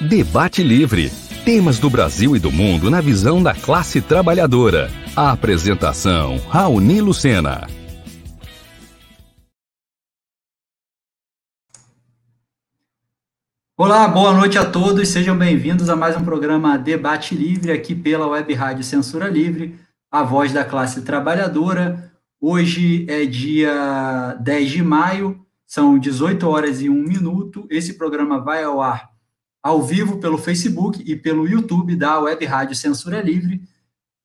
Debate Livre. Temas do Brasil e do mundo na visão da classe trabalhadora. A apresentação: Raoni Lucena. Olá, boa noite a todos. Sejam bem-vindos a mais um programa Debate Livre aqui pela Web Rádio Censura Livre, a voz da classe trabalhadora. Hoje é dia 10 de maio, são 18 horas e 1 minuto. Esse programa vai ao ar ao vivo pelo Facebook e pelo YouTube da Web Rádio Censura Livre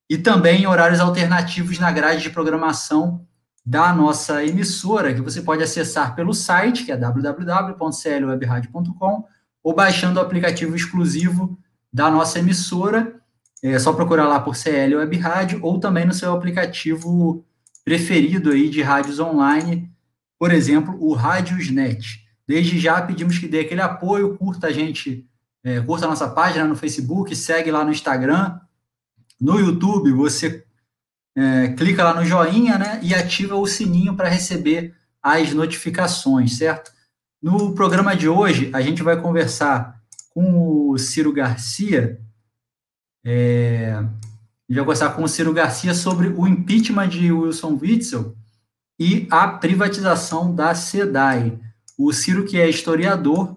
e também em horários alternativos na grade de programação da nossa emissora, que você pode acessar pelo site, que é www.clwebradio.com, ou baixando o aplicativo exclusivo da nossa emissora. É só procurar lá por CL Web Rádio ou também no seu aplicativo preferido aí de rádios online, por exemplo, o Rádiosnet. Desde já pedimos que dê aquele apoio, curta a gente, é, curta a nossa página no Facebook, segue lá no Instagram, no YouTube, você é, clica lá no joinha, né, e ativa o sininho para receber as notificações, certo? No programa de hoje, a gente vai conversar com o Ciro Garcia, é, vai conversar com o Ciro Garcia sobre o impeachment de Wilson Witzel e a privatização da SEDAI. O Ciro, que é historiador,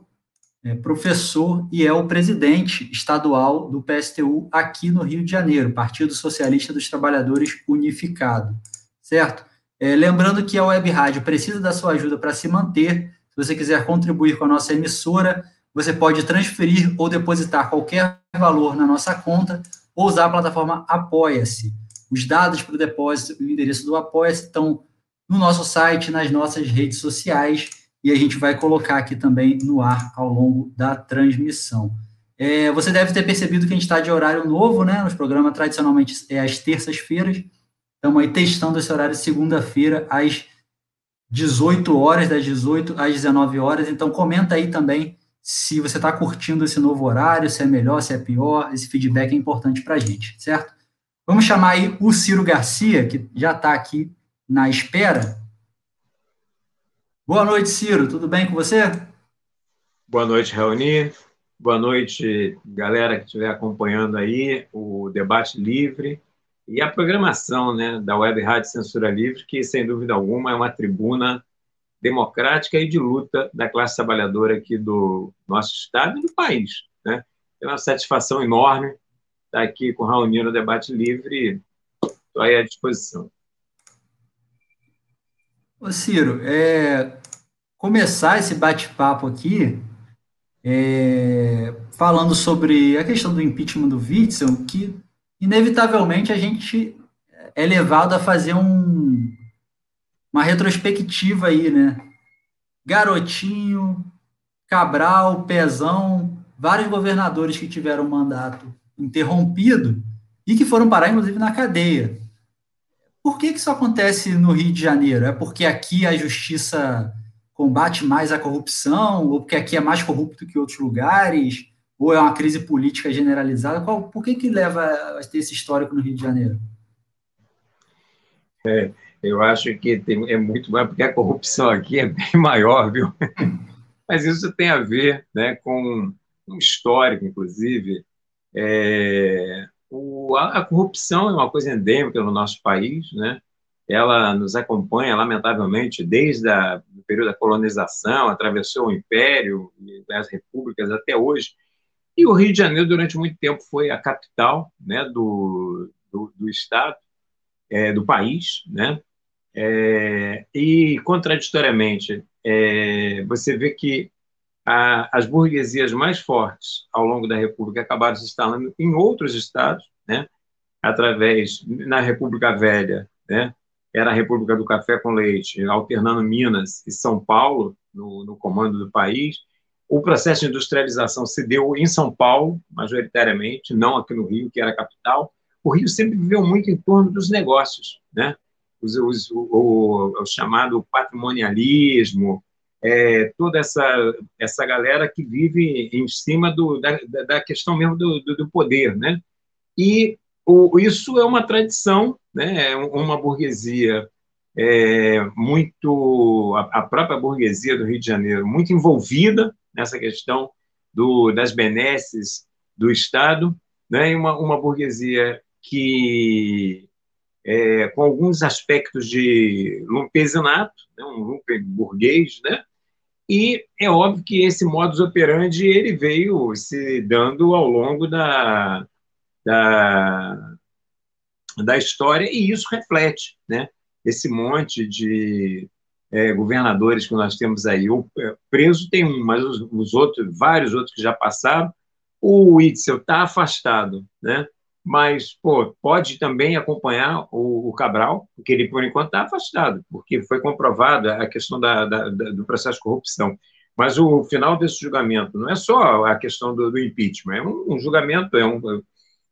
é professor e é o presidente estadual do PSTU aqui no Rio de Janeiro, Partido Socialista dos Trabalhadores Unificado, certo? É, lembrando que a Web Rádio precisa da sua ajuda para se manter. Se você quiser contribuir com a nossa emissora, você pode transferir ou depositar qualquer valor na nossa conta ou usar a plataforma Apoia-se. Os dados para o depósito e o endereço do Apoia-se estão no nosso site, nas nossas redes sociais e a gente vai colocar aqui também no ar ao longo da transmissão. É, você deve ter percebido que a gente está de horário novo, né? Nos programas tradicionalmente é às terças-feiras. Estamos aí testando esse horário segunda-feira às 18 horas, das 18 às 19 horas. Então comenta aí também se você está curtindo esse novo horário, se é melhor, se é pior. Esse feedback é importante para a gente, certo? Vamos chamar aí o Ciro Garcia, que já está aqui na espera. Boa noite, Ciro. Tudo bem com você? Boa noite, Raoni. Boa noite, galera que estiver acompanhando aí o debate livre e a programação né, da Web Rádio Censura Livre, que, sem dúvida alguma, é uma tribuna democrática e de luta da classe trabalhadora aqui do nosso estado e do país. Né? É uma satisfação enorme estar aqui com o Raoni no debate livre. Estou aí à disposição. Ô Ciro, é, começar esse bate-papo aqui é, falando sobre a questão do impeachment do Witzel, que inevitavelmente a gente é levado a fazer um, uma retrospectiva aí, né? Garotinho, Cabral, Pezão, vários governadores que tiveram mandato interrompido e que foram parar, inclusive, na cadeia. Por que, que isso acontece no Rio de Janeiro? É porque aqui a justiça combate mais a corrupção, ou porque aqui é mais corrupto que outros lugares, ou é uma crise política generalizada? Qual, por que, que leva a ter esse histórico no Rio de Janeiro? É, eu acho que tem, é muito mais, porque a corrupção aqui é bem maior, viu? Mas isso tem a ver né, com um histórico, inclusive. É, o, a, a, corrupção é uma coisa endêmica no nosso país, né? Ela nos acompanha, lamentavelmente, desde o período da colonização, atravessou o império as repúblicas até hoje. E o Rio de Janeiro, durante muito tempo, foi a capital né, do, do, do Estado, é, do país, né? É, e, contraditoriamente, é, você vê que a, as burguesias mais fortes ao longo da República acabaram se instalando em outros estados, né? através, na República Velha, né? era a República do Café com Leite, alternando Minas e São Paulo no, no comando do país. O processo de industrialização se deu em São Paulo, majoritariamente, não aqui no Rio, que era a capital. O Rio sempre viveu muito em torno dos negócios, né? Os, os, o, o, o chamado patrimonialismo, é, toda essa, essa galera que vive em cima do, da, da questão mesmo do, do, do poder. Né? E o, isso é uma tradição, né? É uma burguesia é, muito. A, a, própria burguesia do Rio de Janeiro, muito envolvida nessa questão do, das benesses do Estado, né, uma, uma burguesia que, é, com alguns aspectos de lumpesinato, né, um lumpen burguês, né, e é óbvio que esse modus operandi ele veio se dando ao longo da, da, da história, e isso reflete né, esse monte de é, governadores que nós temos aí. O é, preso tem um, mas os, os outros, vários outros que já passaram. O Itzel está afastado, né? mas pô, pode também acompanhar o, o, Cabral, porque ele, por enquanto, está afastado, porque foi comprovada a questão da, da, da, do processo de corrupção. Mas o final desse julgamento não é só a questão do, do impeachment, é um, um, julgamento é um,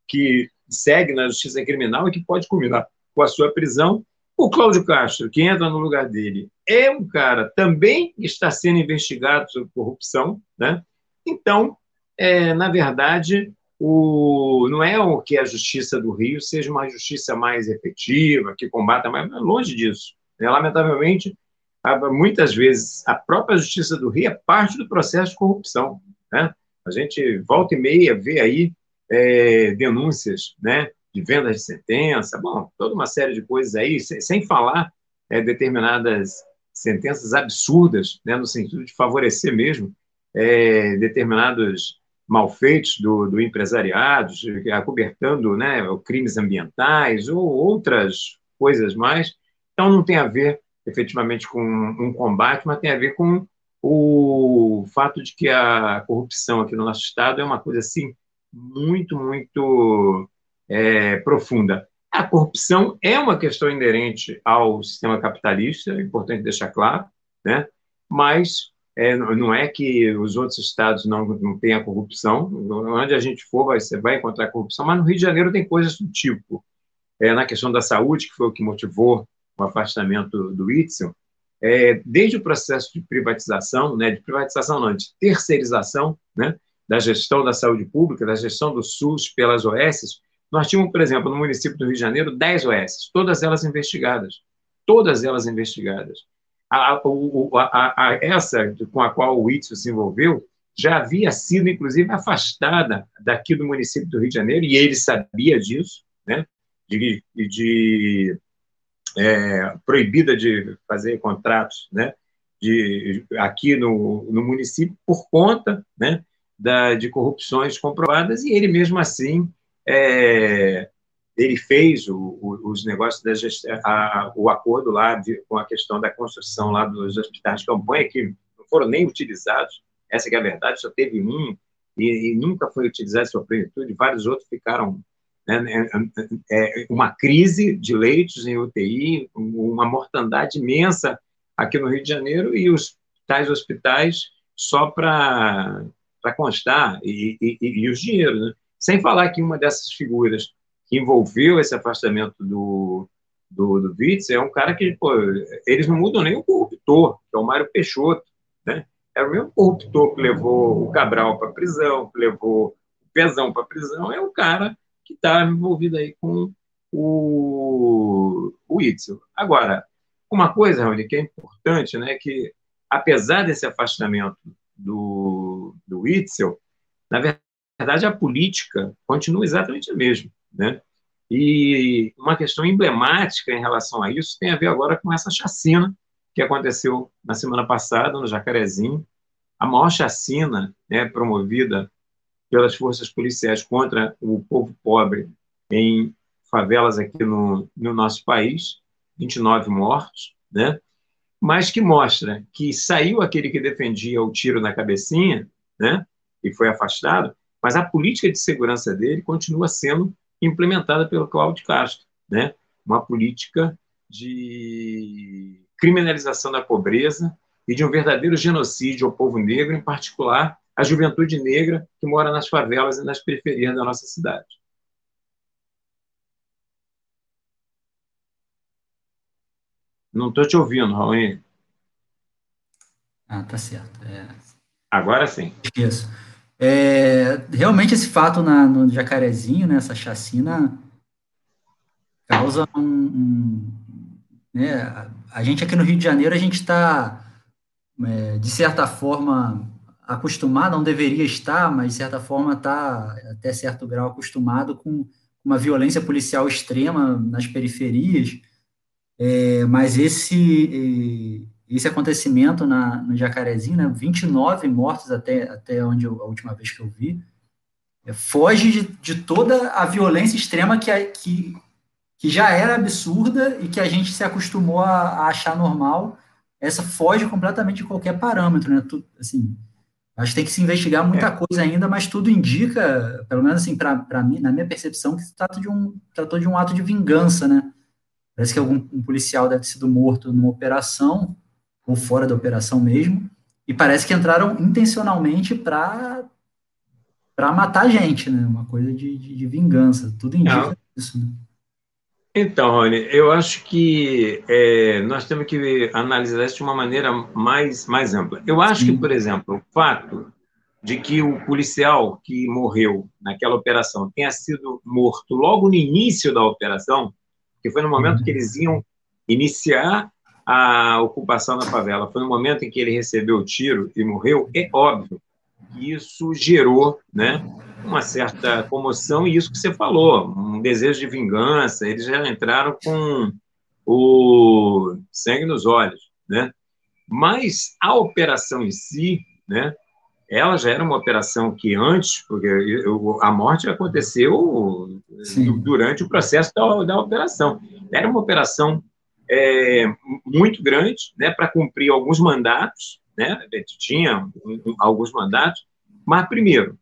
que segue na justiça criminal e que pode culminar com a sua prisão. O Cláudio Castro, que entra no lugar dele, é um cara também que está sendo investigado sobre corrupção, né? Então, é, na verdade, o, não é o que a justiça do Rio seja uma justiça mais efetiva, que combata mais, longe disso. É, lamentavelmente, muitas vezes a própria justiça do Rio é parte do processo de corrupção. Né? A gente volta e meia vê aí é, denúncias né, de vendas de sentença, bom, toda uma série de coisas aí, sem, sem falar é, determinadas sentenças absurdas, né, no sentido de favorecer mesmo é, determinados malfeitos do, do empresariado, acobertando né, crimes ambientais ou outras coisas mais. Então, não tem a ver efetivamente com um combate, mas tem a ver com o fato de que a corrupção aqui no nosso Estado é uma coisa assim muito, muito é, profunda. A corrupção é uma questão inerente ao sistema capitalista, é importante deixar claro, né? mas é, não é que os outros estados não, não tenham corrupção, onde a gente for, vai, você vai encontrar corrupção, mas no Rio de Janeiro tem coisas do tipo. É, na questão da saúde, que foi o que motivou o afastamento do Itzel, é, desde o processo de privatização, né, de privatização não, de terceirização, né, da gestão da saúde pública, da gestão do SUS pelas OS, nós tínhamos, por exemplo, no município do Rio de Janeiro, 10 OS, todas elas investigadas. Todas elas investigadas. A, a, a, essa com a qual o Itzel se envolveu já havia sido, inclusive, afastada daqui do município do Rio de Janeiro, e ele sabia disso, né? de, de é, proibida de fazer contratos né? de, aqui no, no município por conta né? Da, de corrupções comprovadas, e ele mesmo assim é, ele fez o, o, os negócios da a, o acordo lá de, com a questão da construção lá dos hospitais de campanha que não foram nem utilizados. Essa é a verdade, só teve um e, e nunca foi utilizado sua plenitude. Vários outros ficaram né, né é, é, uma crise de leitos em UTI, uma mortandade imensa aqui no Rio de Janeiro e os tais hospitais só para constar e, e, e, os dinheiros, né? Sem falar que uma dessas figuras que envolveu esse afastamento do, do, do Witz é um cara que, pô, eles não mudam nem o corruptor, que é o Mário Peixoto, né? É o mesmo corruptor que levou o Cabral para prisão, que levou o Pezão para prisão, é o cara que está envolvido aí com o, o Itzel. Agora, uma coisa, Raul, que é importante, né, que apesar desse afastamento do, do Itzel, na verdade, a política continua exatamente a mesma. Né? E uma questão emblemática em relação a isso tem a ver agora com essa chacina que aconteceu na semana passada no Jacarezinho, a maior chacina né, promovida pelas forças policiais contra o povo pobre em favelas aqui no, no nosso país, 29 mortos, né? mas que mostra que saiu aquele que defendia o tiro na cabecinha, né? e foi afastado, mas a política de segurança dele continua sendo implementada pelo Cláudio Castro, né? Uma política de criminalização da pobreza e de um verdadeiro genocídio ao povo negro, em particular a juventude negra que mora nas favelas e nas periferias da nossa cidade. Não estou te ouvindo, Raul. Ah, tá certo. É... Agora sim. Isso. É, realmente esse fato na, no Jacarezinho, né, essa chacina, causa um, um né, a, a, gente aqui no Rio de Janeiro, a gente está, é, de certa forma, acostumado, não deveria estar, mas de certa forma está até certo grau acostumado com uma violência policial extrema nas periferias, é, mas esse esse acontecimento na, no Jacarezinho, né, 29 mortos até, até onde eu, a última vez que eu vi, é, foge de, de, toda a violência extrema que, que, que já era absurda e que a gente se acostumou a, a achar normal, essa foge completamente de qualquer parâmetro, né, assim, acho que tem que se investigar muita é. coisa ainda, mas tudo indica, pelo menos assim, para mim, na minha percepção, que se trata de um, tratou de um ato de vingança, né, parece que algum um policial deve ter sido morto numa operação, ou fora da operação mesmo, e parece que entraram intencionalmente para para matar gente, né? Uma coisa de, de, de vingança. Tudo indica Não. isso, né? Então, Rony, eu acho que é, nós temos que analisar isso de uma maneira mais, mais ampla. Eu acho Sim. que, por exemplo, o fato de que o policial que morreu naquela operação tenha sido morto logo no início da operação, que foi no momento uhum. que eles iam iniciar a ocupação da favela foi no momento em que ele recebeu o tiro e morreu, é óbvio que isso gerou né, uma certa comoção e isso que você falou, um desejo de vingança, eles já entraram com o sangue nos olhos, né? Mas a operação em si, né, ela já era uma operação que antes, porque a morte aconteceu Sim. durante o processo da, da operação. Era uma operação é, muito grande né, para cumprir alguns mandatos, né, tinha alguns mandatos, mas, primeiro,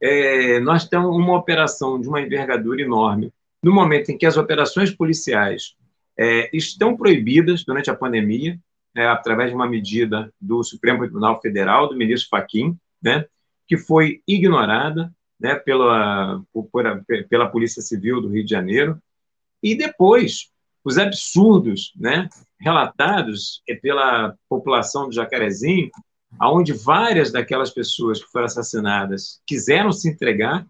é, nós temos uma operação de uma envergadura enorme, no momento em que as operações policiais é, estão proibidas durante a pandemia, é, através de uma medida do Supremo Tribunal Federal, do ministro Fachin, né, que foi ignorada né, pela, por, pela Polícia Civil do Rio de Janeiro, e depois os absurdos né, relatados pela população do Jacarezinho, aonde várias daquelas pessoas que foram assassinadas quiseram se entregar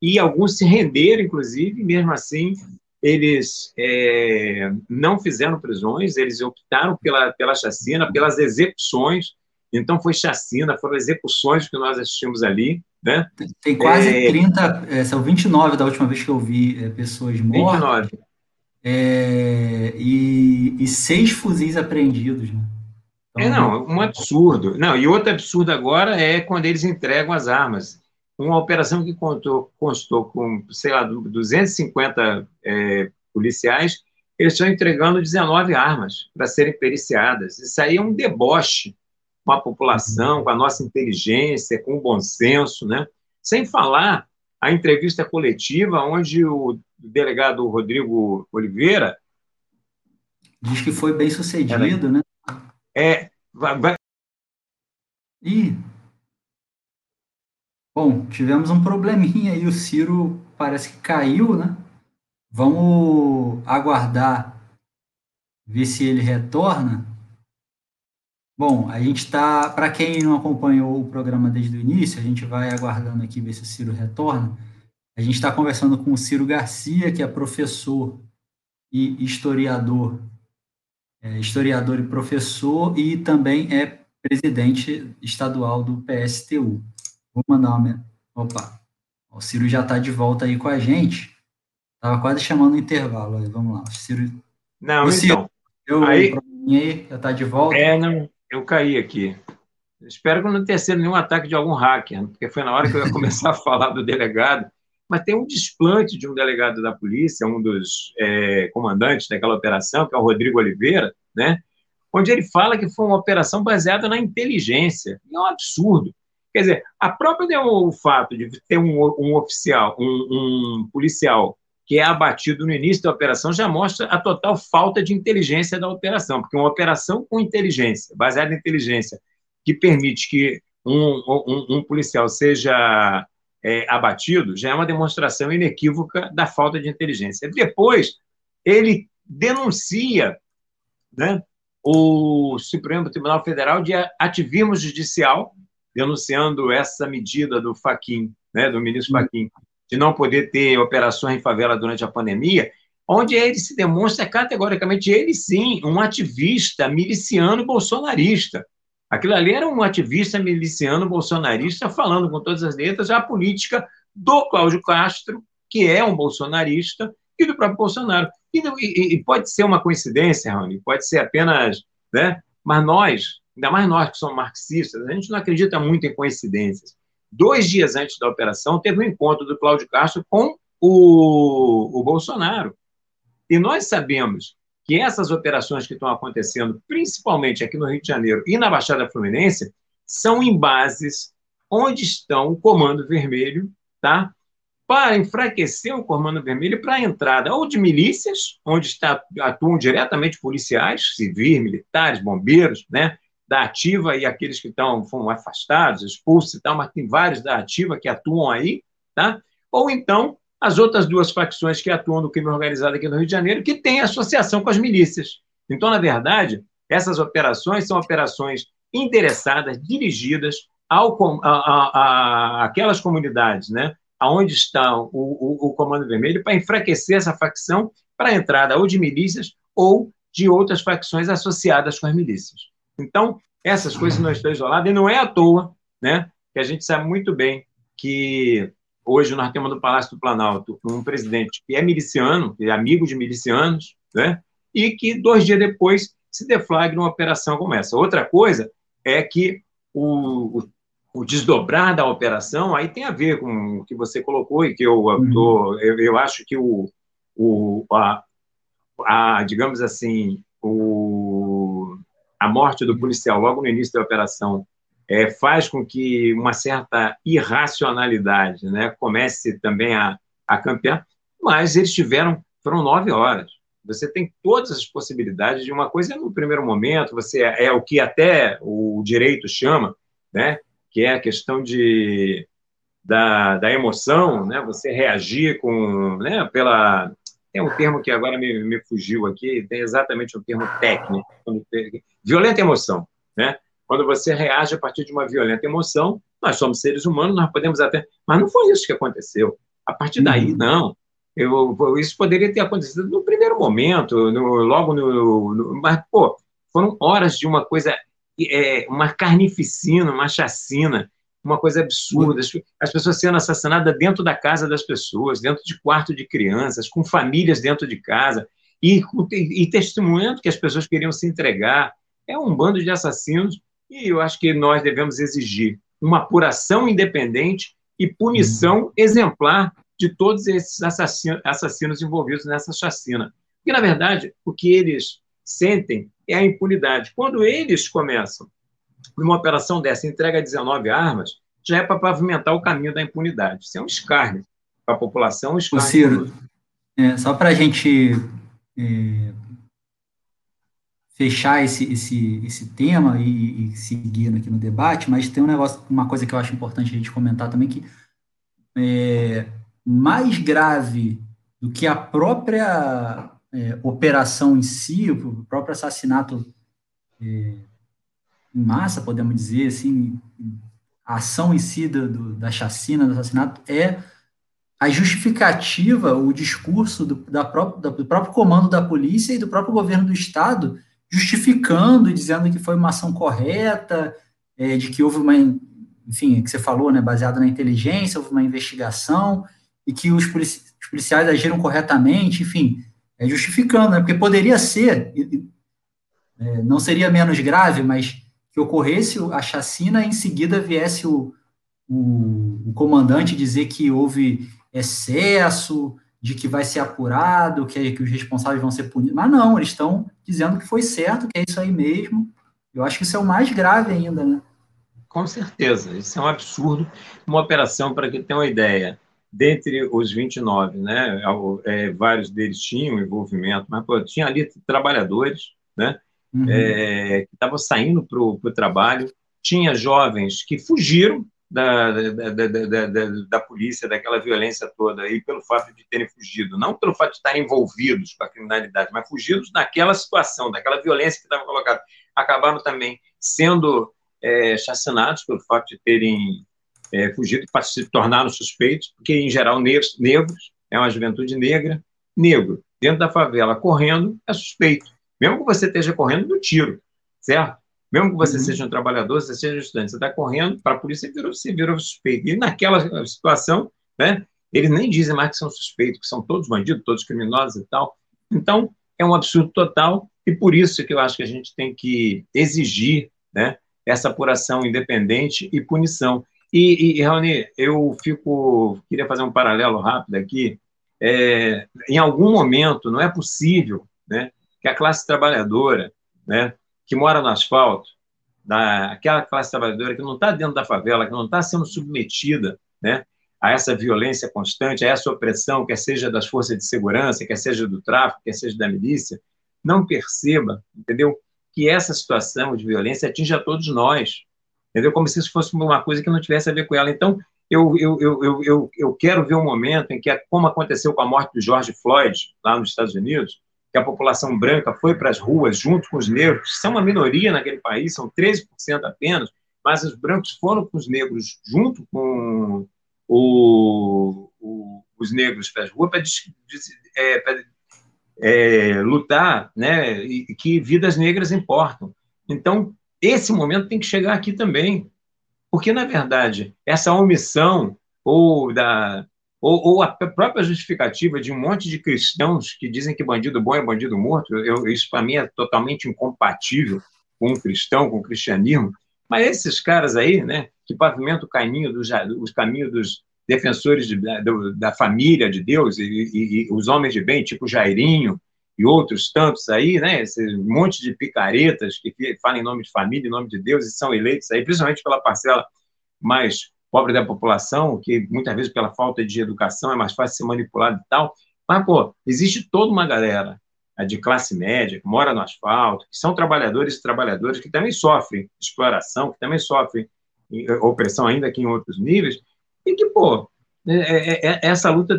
e alguns se renderam, inclusive, e mesmo assim eles é, não fizeram prisões, eles optaram pela, pela chacina, pelas execuções, então foi chacina, foram execuções que nós assistimos ali, né? Tem quase é, 30, é, são 29 da última vez que eu vi é, pessoas mortas. 29 é, e, e, seis fuzis apreendidos. Né? Então, é, não, um absurdo. Não, e outro absurdo agora é quando eles entregam as armas. Uma operação que contou, constou com, sei lá, 250 é, policiais, eles estão entregando 19 armas para serem periciadas. Isso aí é um deboche com a população, com a nossa inteligência, com o bom senso, né? Sem falar a entrevista coletiva onde o delegado Rodrigo Oliveira diz que foi bem sucedido, né? É, vai, vai... Ih. Bom, tivemos um probleminha aí, o Ciro parece que caiu, né? Vamos aguardar ver se ele retorna. Bom, a gente está, para quem não acompanhou o programa desde o início, a gente vai aguardando aqui ver se o Ciro retorna. A gente está conversando com o Ciro Garcia, que é professor e historiador, é, historiador e professor, e também é presidente estadual do PSTU. Vou mandar uma. Opa, o Ciro já está de volta aí com a gente. Estava quase chamando o intervalo. Aí, vamos lá. O Ciro. Não, o Ciro, então. Eu, aí, aí, já está de volta. É, não. Eu caí aqui. Espero que não tenha sido nenhum ataque de algum hacker, porque foi na hora que eu ia começar a falar do delegado. Mas tem um desplante de um delegado da polícia, um dos é, comandantes daquela operação, que é o Rodrigo Oliveira, né? onde ele fala que foi uma operação baseada na inteligência. É um absurdo. Quer dizer, a própria o fato de ter um, um oficial, um, um policial que é abatido no início da operação já mostra a total falta de inteligência da operação, porque uma operação com inteligência, baseada em inteligência, que permite que um, um policial seja é, abatido, já é uma demonstração inequívoca da falta de inteligência. Depois, ele denuncia né, o Supremo Tribunal Federal de ativismo judicial, denunciando essa medida do Faquim, né, do ministro Faquim, de não poder ter operações em favela durante a pandemia, onde ele se demonstra categoricamente, ele sim, um ativista miliciano bolsonarista. Aquilo ali era um ativista miliciano bolsonarista falando com todas as letras a política do Cláudio Castro, que é um bolsonarista, e do próprio Bolsonaro. E, e, e pode ser uma coincidência, Rony, pode ser apenas. Né? Mas nós, ainda mais nós que somos marxistas, a gente não acredita muito em coincidências. Dois dias antes da operação, teve um encontro do Cláudio Castro com o, o Bolsonaro. E nós sabemos que essas operações que estão acontecendo, principalmente aqui no Rio de Janeiro e na Baixada Fluminense, são em bases onde estão o Comando Vermelho, tá? Para enfraquecer o Comando Vermelho para a entrada ou de milícias, onde está, atuam diretamente policiais, civis, militares, bombeiros, né? Da ativa e aqueles que estão foram afastados, expulsos e tal, mas tem vários da ativa que atuam aí, tá? Ou então as outras duas facções que atuam no crime organizado aqui no Rio de Janeiro, que têm associação com as milícias. Então, na verdade, essas operações são operações interessadas, dirigidas ao, a, a, a aquelas comunidades, né, aonde está o, o, o Comando Vermelho, para enfraquecer essa facção para a entrada ou de milícias ou de outras facções associadas com as milícias. Então, essas coisas não estão isoladas, e não é à toa né, que a gente sabe muito bem que Hoje nós temos no Palácio do Planalto um presidente que é miliciano, que é amigo de milicianos, né? e que dois dias depois se deflagra uma operação como essa. Outra coisa é que o, o, o desdobrar da operação aí tem a ver com o que você colocou e que eu, uhum. tô, eu, eu, acho que o, o a, a, digamos assim, o, a morte do policial logo no início da operação é, faz com que uma certa irracionalidade né, comece também a, a campear, mas eles tiveram, foram nove horas. Você tem todas as possibilidades de uma coisa no primeiro momento, você é, é o que até o direito chama, né, que é a questão de, da, da emoção, né, você reagir com, né, pela, tem um termo que agora me, me fugiu aqui, tem exatamente um termo técnico, violenta emoção, né? Quando você reage a partir de uma violenta emoção, nós somos seres humanos, nós podemos até. Mas não foi isso que aconteceu. A partir daí, uhum. não. Eu, isso poderia ter acontecido no primeiro momento, no, logo no, no, Mas, pô, foram horas de uma coisa, é, uma carnificina, uma chacina, uma coisa absurda. As, as pessoas sendo assassinadas dentro da casa das pessoas, dentro de quarto de crianças, com famílias dentro de casa, e, e testemunhando que as pessoas queriam se entregar. É um bando de assassinos e eu acho que nós devemos exigir uma apuração independente e punição uhum. exemplar de todos esses assassinos, assassinos envolvidos nessa chacina. Porque, na verdade, o que eles sentem é a impunidade. Quando eles começam numa operação dessa, entrega 19 armas, já é para pavimentar o caminho da impunidade. Isso é um escárnio para a população. Um escárnio Ciro, é, só para a gente é, fechar esse, esse, esse tema e, e seguir aqui no debate, mas tem um negócio, uma coisa que eu acho importante a gente comentar também, que é, mais grave do que a própria é, operação em si, o próprio assassinato é, em massa, podemos dizer assim, a ação em si do, do, da chacina, do assassinato, é a justificativa, o discurso do, da própria, do próprio comando da polícia e do próprio governo do Estado justificando e dizendo que foi uma ação correta, é, de que houve uma, enfim, que você falou, né, baseada na inteligência, houve uma investigação e que os, polici os policiais agiram corretamente, enfim, é, justificando, né, porque poderia ser, é, não seria menos grave, mas que ocorresse a chacina e em seguida viesse o, o, o comandante dizer que houve excesso, de que vai ser apurado, que, que os responsáveis vão ser punidos. Mas não, eles estão dizendo que foi certo, que é isso aí mesmo. Eu acho que isso é o mais grave ainda, né? Com certeza, isso é um absurdo. Uma operação, para que tenha uma ideia, dentre os 29, né, é, vários deles tinham envolvimento, mas pô, tinha ali trabalhadores né, uhum. é, que estavam saindo para o trabalho, tinha jovens que fugiram da, da, da, da, polícia, daquela violência toda, aí pelo fato de terem fugido, não pelo fato de estarem envolvidos com a criminalidade, mas fugidos naquela situação, daquela violência que estava colocada. Acabaram também sendo é, chacinados pelo fato de terem é, fugido para se tornaram suspeitos, porque, em geral, negros, negros, é uma juventude negra, negro, dentro da favela, correndo, é suspeito. Mesmo que você esteja correndo do tiro, certo? Mesmo que você uhum. seja um trabalhador, você seja um estudante, você está correndo para a polícia e virou, você virou suspeito. E naquela situação, né, eles nem dizem mais que são suspeitos, que são todos bandidos, todos criminosos e tal. Então, é um absurdo total, e por isso que eu acho que a gente tem que exigir né, essa apuração independente e punição. E, e Raoni, eu fico, queria fazer um paralelo rápido aqui. É, em algum momento, não é possível né, que a classe trabalhadora, né, que mora no asfalto, aquela classe trabalhadora que não está dentro da favela, que não está sendo submetida né, a essa violência constante, a essa opressão, quer seja das forças de segurança, quer seja do tráfico, quer seja da milícia, não perceba, entendeu, que essa situação de violência atinge a todos nós, entendeu? Como se isso fosse uma coisa que não tivesse a ver com ela. Então, eu, eu, eu, eu, eu quero ver um momento em que, como aconteceu com a morte do George Floyd, lá nos Estados Unidos, que a população branca foi para as ruas junto com os negros, são uma minoria naquele país, são 13% apenas, mas os brancos foram com os negros junto com o, o, os negros para as ruas para é, é, lutar, né, e que vidas negras importam. Então, esse momento tem que chegar aqui também, porque, na verdade, essa omissão ou, da, ou, ou a própria justificativa de um monte de cristãos que dizem que bandido bom é bandido morto, eu, isso para mim é totalmente incompatível com um cristão, com o cristianismo, mas esses caras aí, né, que pavimentam o caminho dos, os caminhos dos defensores de, da, da, família de Deus e, e, e, os homens de bem, tipo Jairinho e outros tantos aí, né, esse monte de picaretas que falam em nome de família, em nome de Deus e são eleitos aí, principalmente pela parcela mais pobre da população, que muitas vezes pela falta de educação é mais fácil ser manipulado e tal. Mas, pô, existe toda uma galera de classe média, que mora no asfalto, que são trabalhadores e trabalhadoras que também sofrem exploração, que também sofrem eh, opressão, ainda que em outros níveis, e que, pô, é, é, é, essa luta,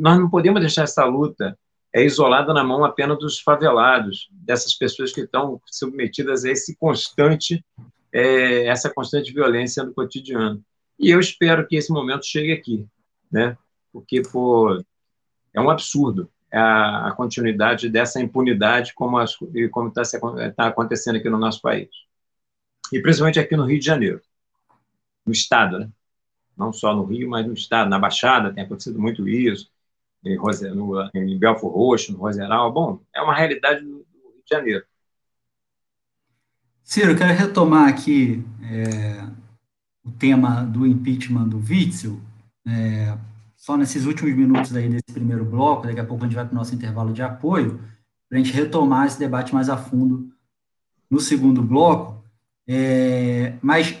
nós não podemos deixar essa luta é isolada na mão apenas dos favelados, dessas pessoas que estão submetidas a esse constante, essa constante violência no cotidiano. E eu espero que esse momento chegue aqui, né? Porque, pô, é um absurdo a, a continuidade dessa impunidade como está tá acontecendo aqui no nosso país. E principalmente aqui no Rio de Janeiro, no Estado, né? não só no Rio, mas no Estado, na Baixada, tem acontecido muito isso, em, Rose, no, em Belfor Roxo, no Roseral. Bom, é uma realidade do Rio de Janeiro. Ciro, eu quero retomar aqui é, o tema do impeachment do Witzel. É, só nesses últimos minutos aí desse primeiro bloco, daqui a pouco a gente vai para o nosso intervalo de apoio, para a gente retomar esse debate mais a fundo no segundo bloco. É, mas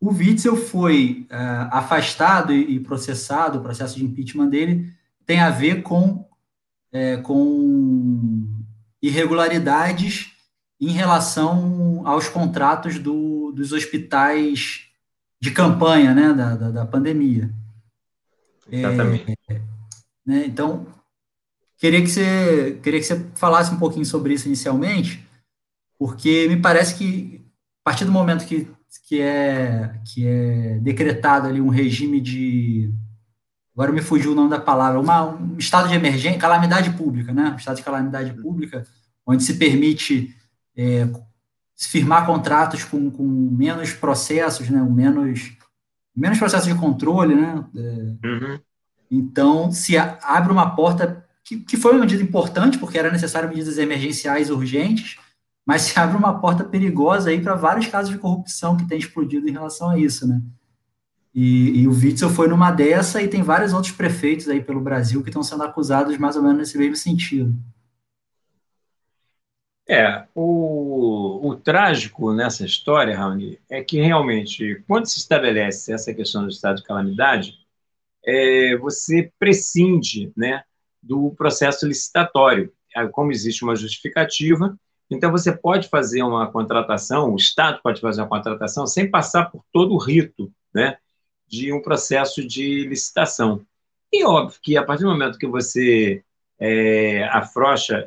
o Witzel foi uh, afastado e, processado, o processo de impeachment dele tem a ver com, é, com irregularidades em relação aos contratos do, dos hospitais de campanha né, da, da, da pandemia. Exatamente. É, né, então, queria que, você, queria que você falasse um pouquinho sobre isso inicialmente, porque me parece que, a partir do momento que, que, é, que é decretado ali um regime de. Agora me fugiu o nome da palavra, uma, um estado de emergência, calamidade pública, né? Um estado de calamidade pública, onde se permite é, firmar contratos com, com menos processos, né? menos menos processo de controle, né? É, uhum. Então, se abre uma porta, que, que foi uma medida importante, porque era necessário medidas emergenciais urgentes, mas se abre uma porta perigosa aí para vários casos de corrupção que tem explodido em relação a isso, né? E, e, o Witzel foi numa dessa e tem vários outros prefeitos aí pelo Brasil que estão sendo acusados mais ou menos nesse mesmo sentido. É, o, o trágico nessa história, Raoni, é que realmente, quando se estabelece essa questão do estado de calamidade, é, você prescinde né, do processo licitatório. É, como existe uma justificativa, então você pode fazer uma contratação, o Estado pode fazer uma contratação sem passar por todo o rito né, de um processo de licitação. E óbvio que a partir do momento que você é,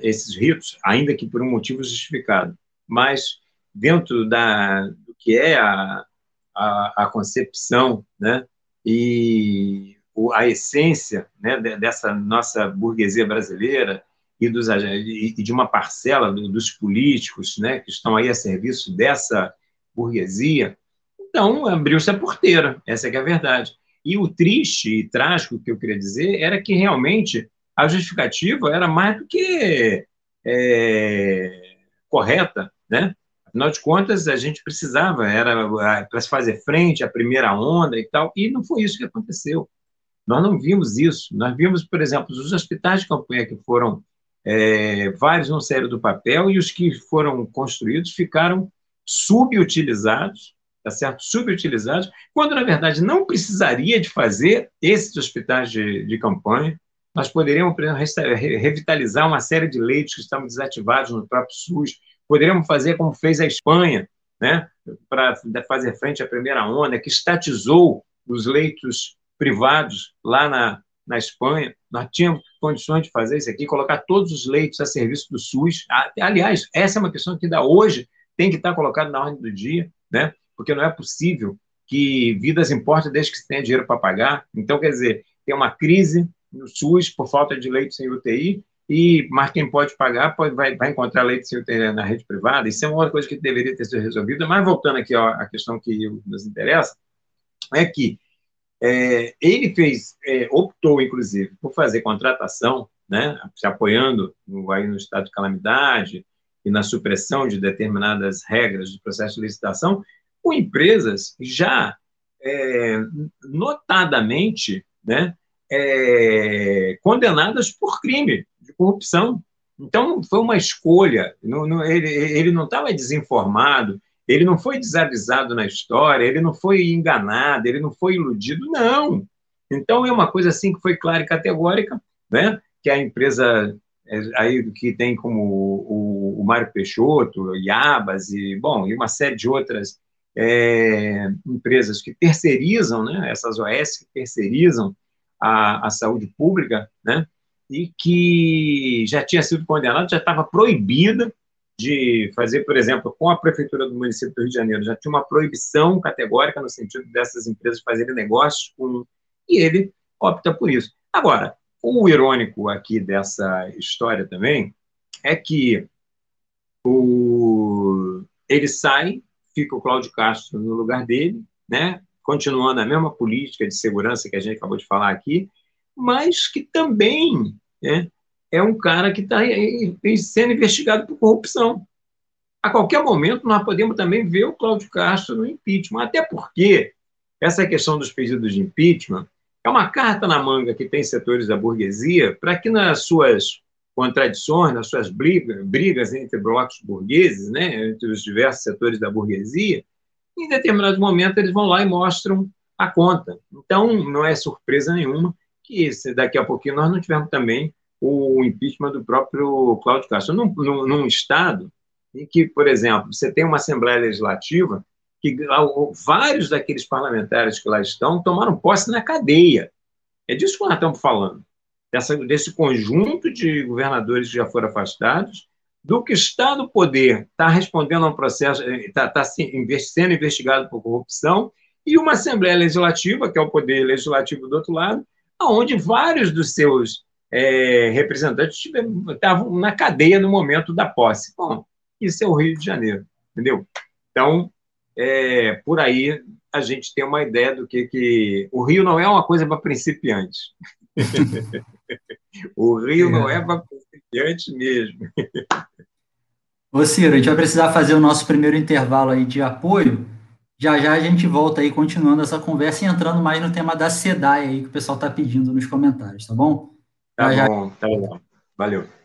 esses ritos, ainda que por um motivo justificado, mas dentro da, do que é a, a, a concepção né, e a essência né, dessa nossa burguesia brasileira e, dos, e de uma parcela dos políticos né, que estão aí a serviço dessa burguesia, então abriu-se a porteira, essa é, é a verdade. E o triste e trágico que eu queria dizer era que realmente a justificativa era mais do que é, correta, né? Afinal de contas, a gente precisava, era para se fazer frente à primeira onda e tal, e não foi isso que aconteceu. Nós não vimos isso. Nós vimos, por exemplo, os hospitais de campanha que foram é, vários não saíram do papel e os que foram construídos ficaram subutilizados, tá certo? Subutilizados, quando na verdade não precisaria de fazer esses hospitais de, de campanha. Nós poderíamos, revitalizar uma série de leitos que estavam desativados no próprio SUS, Poderíamos fazer como fez a Espanha, né, para fazer frente à primeira onda, que estatizou os leitos privados lá na, na Espanha. Nós tínhamos condições de fazer isso aqui, colocar todos os leitos a serviço do SUS. Aliás, essa é uma questão que ainda hoje tem que estar colocada na ordem do dia, né? porque não é possível que vidas importem desde que se tenha dinheiro para pagar. Então, quer dizer, tem uma crise no SUS por falta de leitos em UTI e mas quem pode pagar pode, vai, vai encontrar leite se na rede privada. Isso é uma coisa que deveria ter sido resolvida. Mas voltando aqui ó, à questão que nos interessa, é que é, ele fez, é, optou, inclusive, por fazer contratação, né, se apoiando no, aí no estado de calamidade e na supressão de determinadas regras do processo de licitação, com empresas já é, notadamente né, é, condenadas por crime de corrupção. Então, foi uma escolha. Não, não, ele, ele não estava desinformado, ele não foi desavisado na história, ele não foi enganado, ele não foi iludido, não. Então, é uma coisa assim que foi clara e categórica, né? que a empresa é, aí que tem como o, o, Mário Peixoto, Iabas e, bom, e uma série de outras é, empresas que terceirizam, né? essas OS que terceirizam a, a saúde pública, né? e que já tinha sido condenada, já estava proibida de fazer, por exemplo, com a prefeitura do município do Rio de Janeiro, já tinha uma proibição categórica no sentido dessas empresas fazerem negócios com. E ele opta por isso. Agora, o irônico aqui dessa história também é que o... ele sai, fica o Cláudio Castro no lugar dele, né? Continuando a mesma política de segurança que a gente acabou de falar aqui, mas que também né, é um cara que está sendo investigado por corrupção. A qualquer momento, nós podemos também ver o Cláudio Castro no impeachment, até porque essa questão dos pedidos de impeachment é uma carta na manga que tem setores da burguesia para que nas suas contradições, nas suas brigas, brigas entre blocos burgueses, né, entre os diversos setores da burguesia, em determinado momento eles vão lá e mostram a conta. Então, não é surpresa nenhuma que se daqui a pouquinho nós não tivermos também o impeachment do próprio Cláudio Castro. Num, num, num Estado em que, por exemplo, você tem uma Assembleia Legislativa que vários daqueles parlamentares que lá estão tomaram posse na cadeia. É disso que nós estamos falando. Dessa, desse conjunto de governadores que já foram afastados, do que está no poder, está respondendo a um processo, está tá sendo investigado por corrupção, e uma Assembleia Legislativa, que é o poder legislativo do outro lado, onde vários dos seus é, representantes estavam na cadeia no momento da posse. Bom, isso é o Rio de Janeiro, entendeu? Então, é, por aí a gente tem uma ideia do que, que o Rio não é uma coisa para principiantes. o Rio é. não é para principiantes mesmo. Ô Ciro, a gente vai precisar fazer o nosso primeiro intervalo aí de apoio, já já a gente volta aí continuando essa conversa e entrando mais no tema da SEDAI aí que o pessoal está pedindo nos comentários, tá bom? Tá já bom, já... tá bom. Valeu.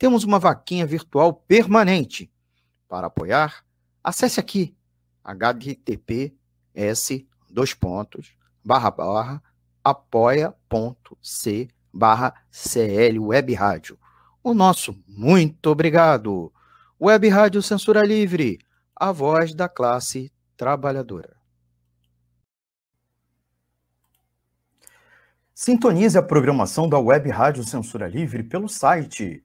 temos uma vaquinha virtual permanente. Para apoiar, acesse aqui https dois pontos barra barra apoia.c barra CL Web Rádio. O nosso muito obrigado. Web Rádio Censura Livre, a voz da classe trabalhadora. Sintonize a programação da Web Rádio Censura Livre pelo site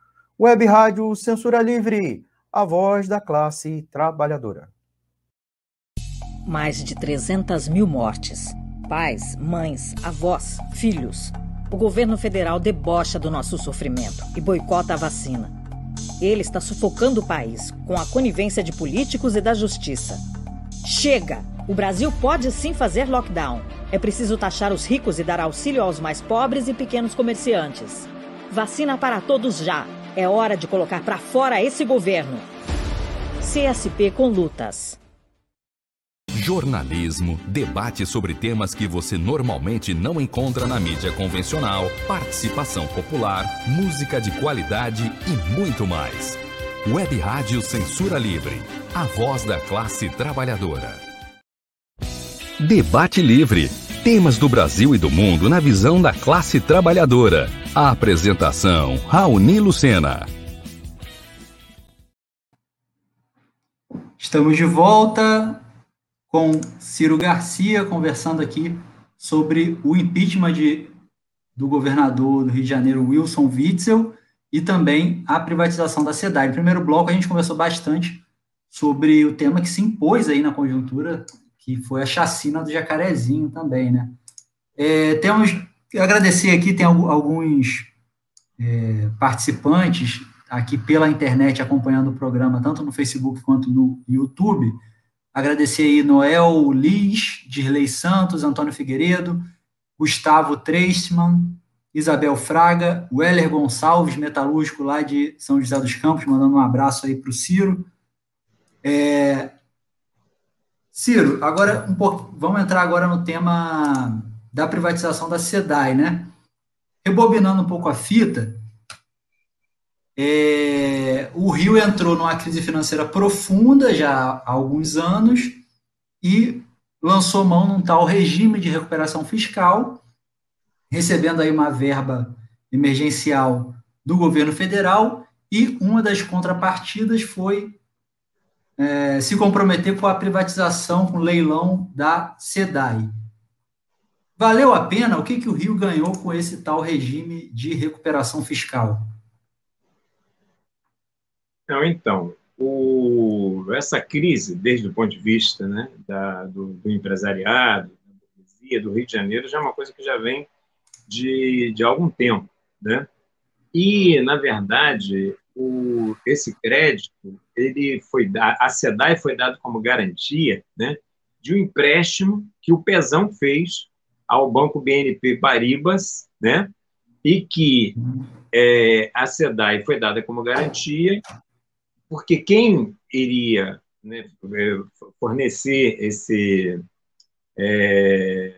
Web Rádio Censura Livre, a voz da classe trabalhadora. Mais de 300 mil mortes. Pais, mães, avós, filhos. O governo federal debocha do nosso sofrimento e boicota a vacina. Ele está sufocando o país com a conivência de políticos e da justiça. Chega! O Brasil pode sim fazer lockdown. É preciso taxar os ricos e dar auxílio aos mais pobres e pequenos comerciantes. Vacina para todos já. É hora de colocar para fora esse governo. CSP com lutas. Jornalismo, debate sobre temas que você normalmente não encontra na mídia convencional, participação popular, música de qualidade e muito mais. Web Rádio Censura Livre, a voz da classe trabalhadora. Debate Livre. Temas do Brasil e do mundo na visão da classe trabalhadora. A apresentação: Raoni Lucena. Estamos de volta com Ciro Garcia conversando aqui sobre o impeachment de, do governador do Rio de Janeiro, Wilson Witzel, e também a privatização da SEDAI. No primeiro bloco, a gente conversou bastante sobre o tema que se impôs aí na conjuntura, que foi a chacina do Jacarezinho também, né? É, temos agradecer aqui, tem alguns é, participantes aqui pela internet acompanhando o programa, tanto no Facebook quanto no YouTube. Agradecer aí Noel Liz, Dirley Santos, Antônio Figueiredo, Gustavo Treisman, Isabel Fraga, Weller Gonçalves, metalúrgico lá de São José dos Campos, mandando um abraço aí para o Ciro. É... Ciro, agora um pouco, vamos entrar agora no tema da privatização da SEDAI, né? Rebobinando um pouco a fita, é, o Rio entrou numa crise financeira profunda já há alguns anos e lançou mão num tal regime de recuperação fiscal, recebendo aí uma verba emergencial do governo federal e uma das contrapartidas foi é, se comprometer com a privatização, com o leilão da SEDAI. Valeu a pena? O que, que o Rio ganhou com esse tal regime de recuperação fiscal? Não, então, o, essa crise, desde o ponto de vista né, da, do, do, empresariado, da burguesia, do Rio de Janeiro, já é uma coisa que já vem de, de algum tempo. Né? E, na verdade, o, esse crédito, ele foi a SEDAI foi dado como garantia né, de um empréstimo que o Pezão fez ao Banco BNP Paribas, né, e que é, a SEDAI foi dada como garantia porque quem iria né, é, fornecer esse é,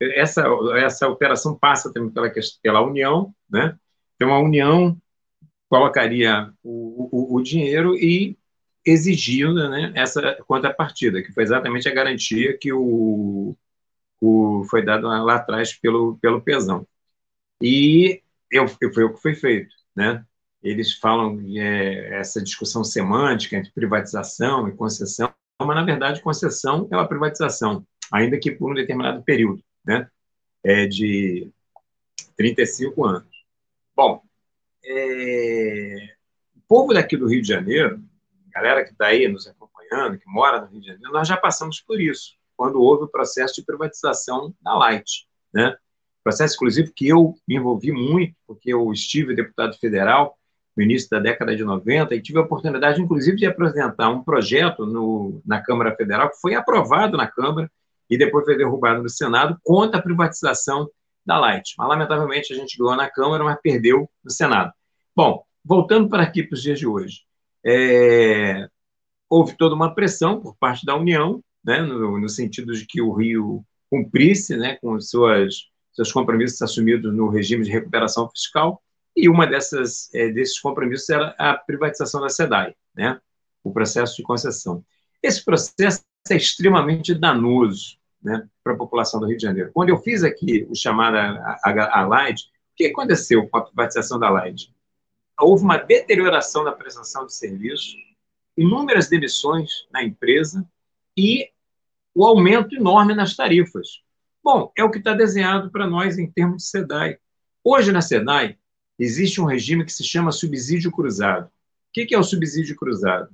essa essa operação passa também pela pela União, né? Então a União colocaria o, o, o dinheiro e exigindo né, essa contrapartida, que foi exatamente a garantia que o, o foi dado lá atrás pelo pelo pesão. E eu, foi o que foi feito, né? eles falam é, essa discussão semântica entre privatização e concessão, mas na verdade concessão é uma privatização, ainda que por um determinado período, né? É de 35 anos. Bom, é, o povo daqui do Rio de Janeiro, galera que está aí nos acompanhando, que mora no Rio de Janeiro, nós já passamos por isso, quando houve o processo de privatização da Light, né? Processo, inclusive, que eu me envolvi muito, porque eu estive deputado federal no início da década de 90 e tive a oportunidade, inclusive, de apresentar um projeto no, na Câmara Federal que foi aprovado na Câmara e depois foi derrubado no Senado contra a privatização da Light. Mas, lamentavelmente, a gente ganhou na Câmara, mas perdeu no Senado. Bom, voltando para aqui para os dias de hoje. É, houve toda uma pressão por parte da União, né, no, no sentido de que o Rio cumprisse né, com suas, seus compromissos assumidos no regime de recuperação fiscal, e uma dessas é, desses compromissos era a privatização da SEDAI, né, o processo de concessão. Esse processo é extremamente danoso né, para a população do Rio de Janeiro. Quando eu fiz aqui o chamado a, a, a o que aconteceu com a privatização da LAID? Houve uma deterioração da prestação de serviço, inúmeras demissões na empresa e o aumento enorme nas tarifas. Bom, é o que está desenhado para nós em termos de SEDAI. Hoje, na SEDAI, existe um regime que se chama subsídio cruzado. O que é o subsídio cruzado?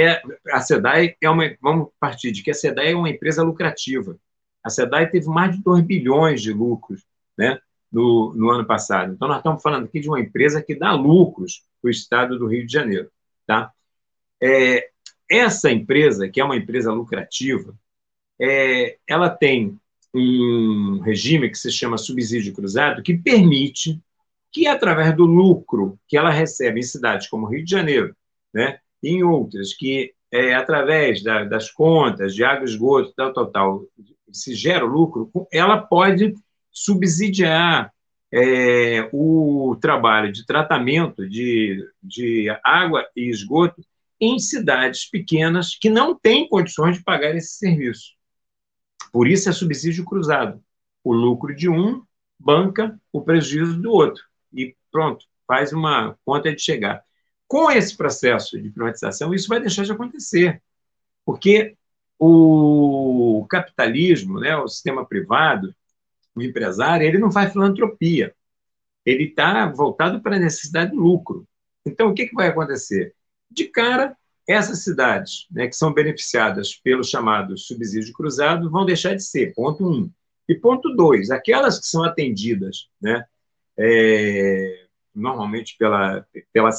É, a SEDAI é uma. Vamos partir de que a SEDAI é uma empresa lucrativa. A SEDAI teve mais de 2 bilhões de lucros né, no, no ano passado. Então, nós estamos falando aqui de uma empresa que dá lucros para o estado do Rio de Janeiro. Tá? É, essa empresa, que é uma empresa lucrativa, é, ela tem um regime que se chama subsídio cruzado, que permite que, através do lucro que ela recebe em cidades como Rio de Janeiro, né, em outras, que é, através da, das contas de água esgoto, tal, tal, tal, se gera lucro, ela pode subsidiar é, o trabalho de tratamento de, de água e esgoto em cidades pequenas que não têm condições de pagar esse serviço. Por isso é subsídio cruzado. O lucro de um banca o prejuízo do outro. E pronto, faz uma conta de chegar. Com esse processo de privatização, isso vai deixar de acontecer. Porque o capitalismo, né, o sistema privado, o empresário, ele não faz filantropia. Ele está voltado para a necessidade de lucro. Então, o que, que vai acontecer? De cara, essas cidades né, que são beneficiadas pelo chamado subsídio cruzado vão deixar de ser, ponto um. E ponto dois, aquelas que são atendidas né, é, normalmente pela, pela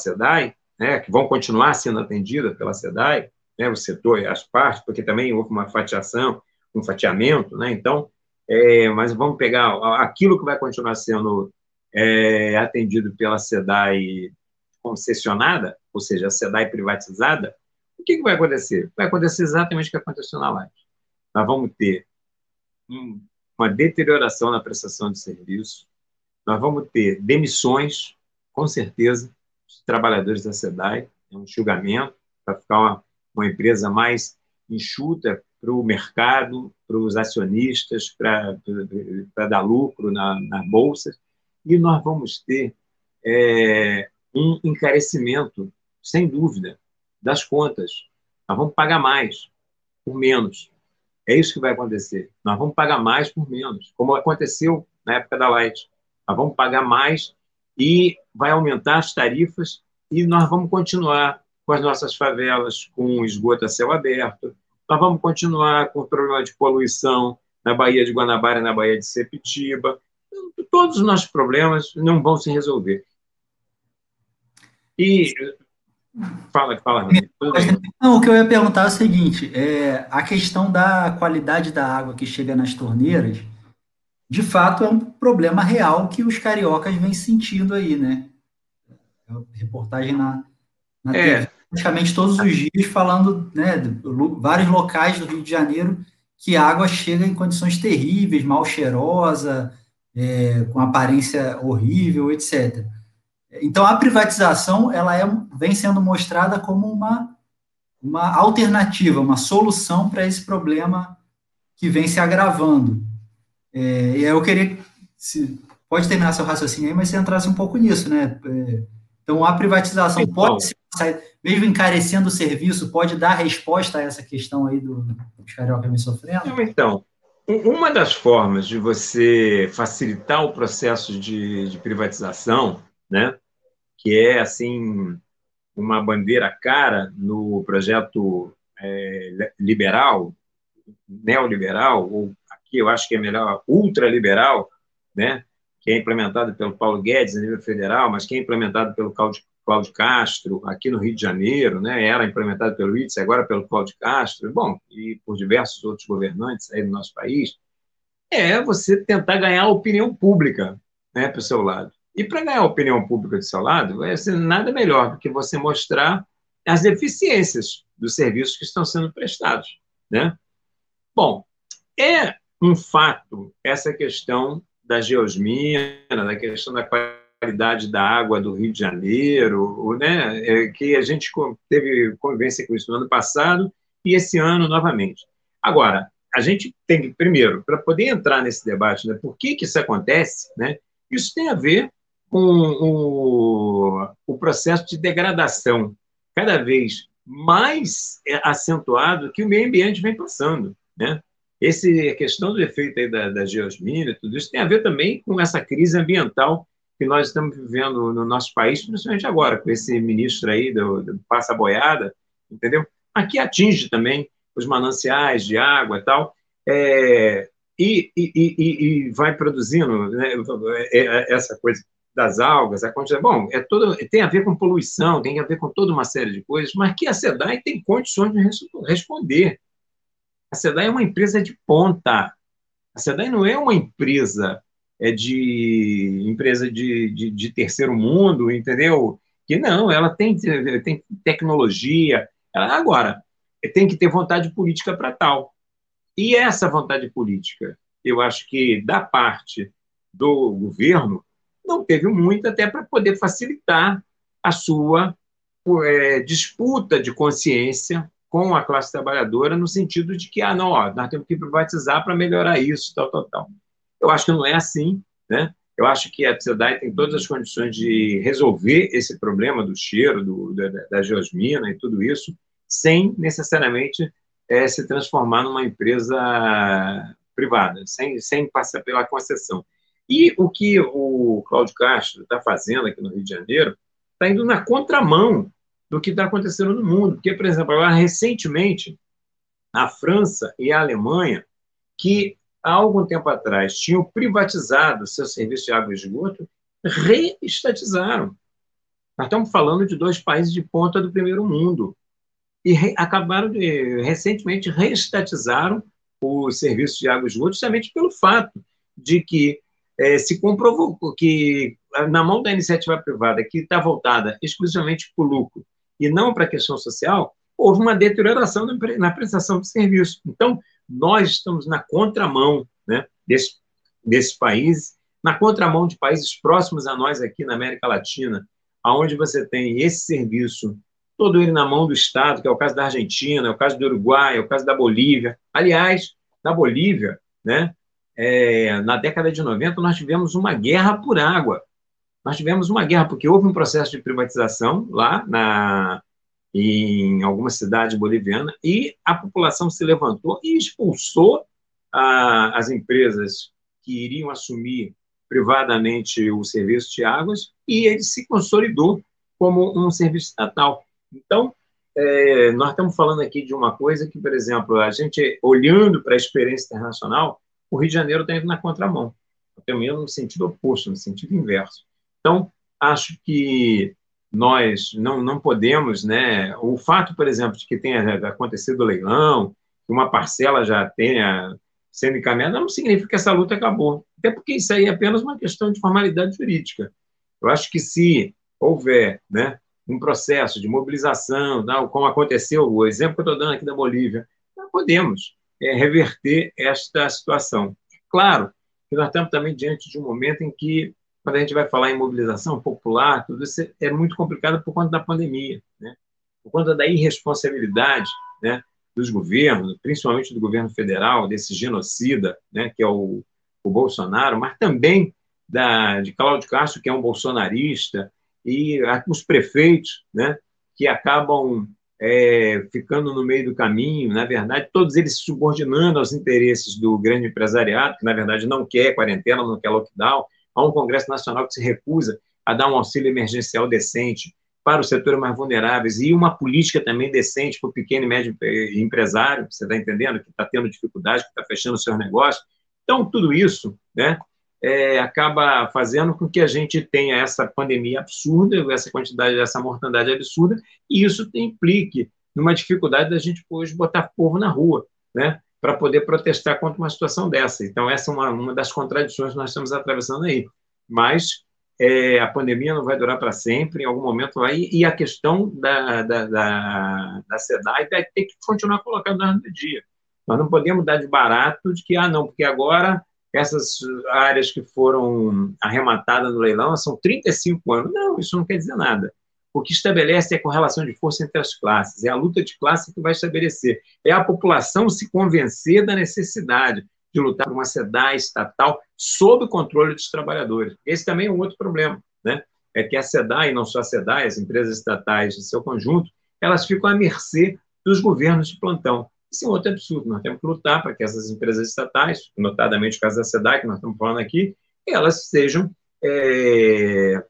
né, que vão continuar sendo atendidas pela SEDAI, né, o setor as partes, porque também houve uma fatiação, um fatiamento, né, então, é, mas vamos pegar aquilo que vai continuar sendo é, atendido pela SEDAI concessionada, ou seja, a SEDAI privatizada, o que, que vai acontecer? Vai acontecer exatamente o que aconteceu na live. Nós vamos ter um, uma deterioração na prestação de serviço, nós vamos ter demissões, com certeza, trabalhadores da SEDAI, é um enxugamento para ficar uma, uma empresa mais enxuta para o mercado, para os acionistas, para, para dar lucro na, na bolsa, e nós vamos ter é, um encarecimento, sem dúvida, das contas. Nós vamos pagar mais por menos. É isso que vai acontecer. Nós vamos pagar mais por menos, como aconteceu na época da Light. Nós vamos pagar mais e vai aumentar as tarifas e nós vamos continuar com as nossas favelas com esgoto a céu aberto. Nós vamos continuar com o problema de poluição na Baía de Guanabara na Baía de Sepitiba. Todos os nossos problemas não vão se resolver. E Fala, fala. Não, o que eu ia perguntar é o seguinte: é, a questão da qualidade da água que chega nas torneiras, de fato, é um problema real que os cariocas vêm sentindo aí, né? É reportagem na, na é. TV, praticamente todos os dias falando, né, de vários locais do Rio de Janeiro que a água chega em condições terríveis, mal cheirosa, é, com aparência horrível, etc. Então, a privatização ela é, vem sendo mostrada como uma, uma alternativa, uma solução para esse problema que vem se agravando. É, e aí eu queria, se, pode terminar seu raciocínio aí, mas você entrasse um pouco nisso, né? É, Então, a privatização então, pode ser, mesmo encarecendo o serviço, pode dar resposta a essa questão aí do, dos carioca me sofrendo? Então, uma das formas de você facilitar o processo de, de privatização, né, que é assim uma bandeira cara no projeto é, liberal, neoliberal, ou aqui eu acho que é melhor ultraliberal, né, que é implementado pelo Paulo Guedes a nível federal, mas que é implementado pelo Cláudio Castro aqui no Rio de Janeiro, né, era implementado pelo ITS, agora pelo Cláudio Castro, bom, e por diversos outros governantes aí do nosso país, é você tentar ganhar a opinião pública né, para o seu lado. E para ganhar a opinião pública do seu lado, vai ser nada melhor do que você mostrar as deficiências dos serviços que estão sendo prestados. Né? Bom, é um fato essa questão da geosmina, da questão da qualidade da água do Rio de Janeiro, né? É, que a gente teve convivência com isso no ano passado e esse ano novamente. Agora, a gente tem que, primeiro, para poder entrar nesse debate, né, por que, que isso acontece, né, isso tem a ver com o, o processo de degradação cada vez mais acentuado que o meio ambiente vem passando. Né? Esse, questão do efeito aí da, da geosmina, tudo isso tem a ver também com essa crise ambiental que nós estamos vivendo no nosso país, principalmente agora, com esse ministro aí do, do Passa Boiada, entendeu? Aqui atinge também os mananciais de água e tal, é, e, e, e, e, vai produzindo né, é, é, essa coisa das algas, a quantidade. Bom, é todo, tem a ver com poluição, tem a ver com toda uma série de coisas, mas que a SEDAI tem condições de responder. A SEDAI é uma empresa de ponta. A SEDAI não é uma empresa é de empresa de, de, de terceiro mundo, entendeu? Que não, ela tem, tem tecnologia. Ela, agora, tem que ter vontade política para tal. E essa vontade política, eu acho que da parte do governo, não teve muito até para poder facilitar a sua é, disputa de consciência com a classe trabalhadora, no sentido de que, ah, não, ó, nós temos que privatizar para melhorar isso, tal, tal, tal. Eu acho que não é assim, né? Eu acho que a sociedade tem todas as condições de resolver esse problema do cheiro, do, da, da geosmina e tudo isso, sem necessariamente é, se transformar numa empresa privada, sem, sem passar pela concessão. E o que o Cláudio Castro está fazendo aqui no Rio de Janeiro está indo na contramão do que está acontecendo no mundo. Porque, por exemplo, agora, recentemente, a França e a Alemanha, que há algum tempo atrás tinham privatizado seu serviço de água e esgoto, reestatizaram. Nós estamos falando de dois países de ponta do primeiro mundo. E re, acabaram de, recentemente, reestatizaram o serviço de água e esgoto justamente pelo fato de que é, se comprovou que, na mão da iniciativa privada, que está voltada exclusivamente para o lucro e não para a questão social, houve uma deterioração na prestação de serviço. Então, nós estamos na contramão né, desse, desses países, na contramão de países próximos a nós aqui na América Latina, aonde você tem esse serviço todo ele na mão do Estado, que é o caso da Argentina, é o caso do Uruguai, é o caso da Bolívia. Aliás, na Bolívia, né, é, na década de 90, nós tivemos uma guerra por água. Nós tivemos uma guerra, porque houve um processo de privatização lá na, em alguma cidade boliviana e a população se levantou e expulsou a, as empresas que iriam assumir privadamente o serviço de águas e ele se consolidou como um serviço estatal. Então, é, nós estamos falando aqui de uma coisa que, por exemplo, a gente, olhando para a experiência internacional, o Rio de Janeiro está indo na contramão, até mesmo no sentido oposto, no sentido inverso. Então, acho que nós não, não podemos, né? O fato, por exemplo, de que tenha acontecido o leilão, que uma parcela já tenha sendo encaminhada, não significa que essa luta acabou. Até porque isso aí é apenas uma questão de formalidade jurídica. Eu acho que se houver né, um processo de mobilização, como aconteceu, o exemplo que eu estou dando aqui da Bolívia, nós podemos é, reverter esta situação. Claro que nós estamos também diante de um momento em que, quando a gente vai falar em mobilização popular, tudo isso é muito complicado por conta da pandemia, né? por conta da irresponsabilidade né, dos governos, principalmente do governo federal, desse genocida, né, que é o, o Bolsonaro, mas também da, de Cláudio Castro, que é um bolsonarista, e os prefeitos, né, que acabam é, ficando no meio do caminho, na verdade, todos eles se subordinando aos interesses do grande empresariado, que na verdade não quer quarentena, não quer lockdown. Há um Congresso Nacional que se recusa a dar um auxílio emergencial decente para os setores mais vulneráveis e uma política também decente para o pequeno e médio empresário, você está entendendo, que está tendo dificuldade, que está fechando seus negócios. Então, tudo isso né, é, acaba fazendo com que a gente tenha essa pandemia absurda, essa quantidade, essa mortandade absurda, e isso implique numa dificuldade da gente hoje botar povo na rua, né, para poder protestar contra uma situação dessa. Então, essa é uma, uma das contradições que nós estamos atravessando aí. Mas é, a pandemia não vai durar para sempre, em algum momento vai, e a questão da, da, da, da SEDAI vai ter que continuar colocando no dia. Nós não podemos dar de barato de que, ah, não, porque agora essas áreas que foram arrematadas no leilão são 35 anos. Não, isso não quer dizer nada. O que estabelece é a correlação de força entre as classes, é a luta de classe que vai estabelecer. É a população se convencer da necessidade de lutar por uma SEDAI estatal sob o controle dos trabalhadores. Esse também é um outro problema, né? É que a SEDAI, não só a SEDAI, as empresas estatais em seu conjunto, elas ficam à mercê dos governos de plantão. Isso é um outro absurdo. Nós temos que lutar para que essas empresas estatais, notadamente o caso da SEDAI, que nós estamos falando aqui, elas sejam é,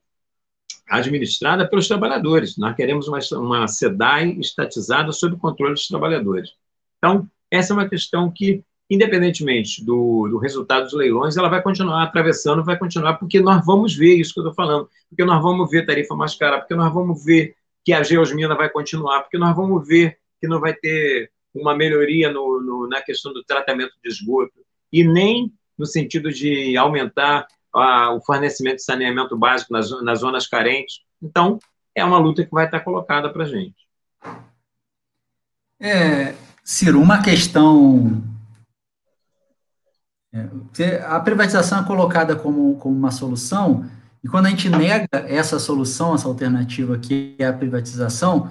administradas pelos trabalhadores. Nós queremos uma, uma SEDAI estatizada sob controle dos trabalhadores. Então, essa é uma questão que, independentemente do, do resultado dos leilões, ela vai continuar atravessando, vai continuar, porque nós vamos ver isso que eu estou falando, porque nós vamos ver tarifa mais cara, porque nós vamos ver que a geosmina vai continuar, porque nós vamos ver que não vai ter uma melhoria no, no, na questão do tratamento de esgoto, e nem no sentido de aumentar a, o fornecimento de saneamento básico nas, nas zonas carentes. Então, é uma luta que vai estar colocada para a gente. É, Ciro, uma questão. É, a privatização é colocada como, como uma solução, e quando a gente nega essa solução, essa alternativa que é a privatização,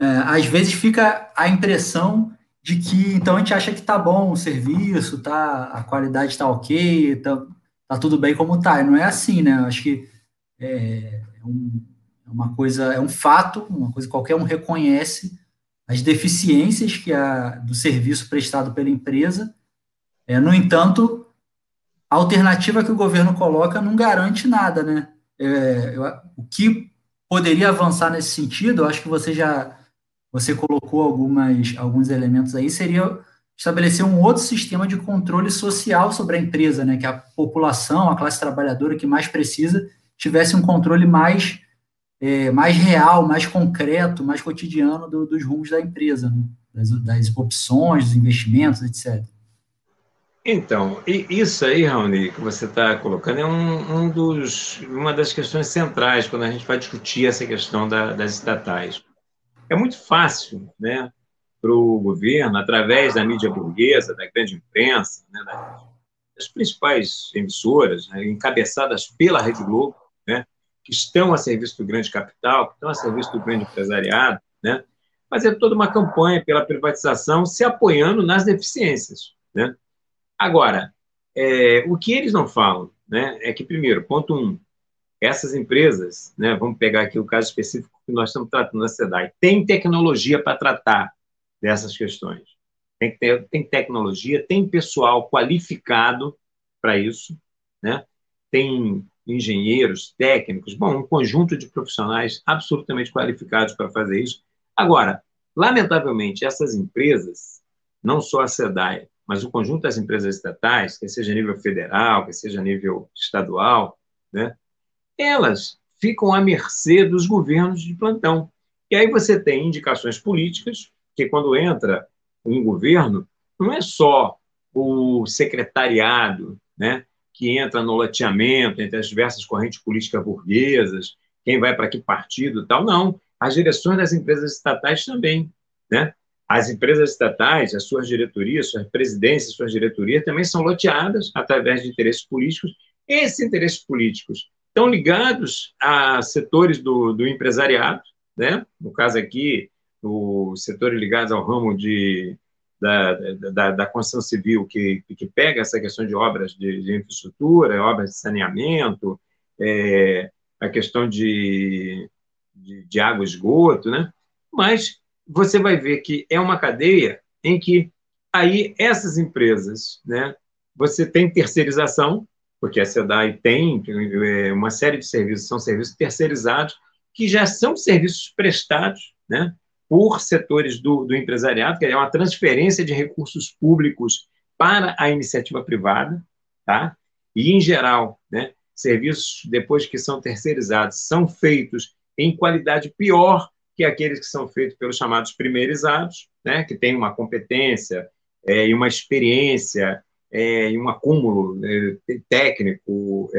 é, às vezes fica a impressão de que então a gente acha que tá bom o serviço, tá, a qualidade está ok, tá, tá tudo bem como tá. E não é assim, né? Eu acho que é, é, um, é uma coisa, é um fato, uma coisa que qualquer um reconhece as deficiências que a, do serviço prestado pela empresa. É, no entanto, a alternativa que o governo coloca não garante nada, né? É, eu, o que poderia avançar nesse sentido, eu acho que você já você colocou algumas, alguns elementos aí, seria estabelecer um outro sistema de controle social sobre a empresa, né? Que a população, a classe trabalhadora que mais precisa, tivesse um controle mais, é, mais real, mais concreto, mais cotidiano do, dos rumos da empresa, né? das, das opções, dos investimentos, etc. Então, isso aí, Raoni, que você está colocando, é um, um, dos, uma das questões centrais quando a gente vai discutir essa questão da, das estatais. É muito fácil né, para o governo, através da mídia burguesa, da grande imprensa, né, das principais emissoras, né, encabeçadas pela Rede Globo, né, que estão a serviço do grande capital, que estão a serviço do grande empresariado, né, fazer toda uma campanha pela privatização, se apoiando nas deficiências. Né? Agora, é, o que eles não falam né, é que, primeiro, ponto um, essas empresas, né, vamos pegar aqui o caso específico que nós estamos tratando na SEDAI, tem tecnologia para tratar dessas questões. Tem, que ter, tem tecnologia, tem pessoal qualificado para isso, né? tem engenheiros, técnicos, bom, um conjunto de profissionais absolutamente qualificados para fazer isso. Agora, lamentavelmente, essas empresas, não só a SEDAI, mas o conjunto das empresas estatais, que seja a nível federal, que seja a nível estadual, né, elas ficam à mercê dos governos de plantão. E aí você tem indicações políticas, que quando entra um governo, não é só o secretariado, né, que entra no loteamento entre as diversas correntes políticas burguesas, quem vai para que partido tal, não. As direções das empresas estatais também, né? As empresas estatais, as suas diretorias, suas presidências, suas diretorias também são loteadas através de interesses políticos. Esses interesses políticos estão ligados a setores do, do empresariado, né? no caso aqui, os setores ligados ao ramo de, da, da, da construção civil, que, que pega essa questão de obras de, de infraestrutura, obras de saneamento, é, a questão de, de, de água e esgoto, né? mas você vai ver que é uma cadeia em que aí essas empresas, né, você tem terceirização, porque a SEDAI tem é, uma série de serviços, são serviços terceirizados, que já são serviços prestados né, por setores do, do empresariado, que é uma transferência de recursos públicos para a iniciativa privada, tá? e, em geral, né, serviços, depois que são terceirizados, são feitos em qualidade pior que aqueles que são feitos pelos chamados primeirizados, né, que têm uma competência é, e uma experiência é, e um acúmulo é, técnico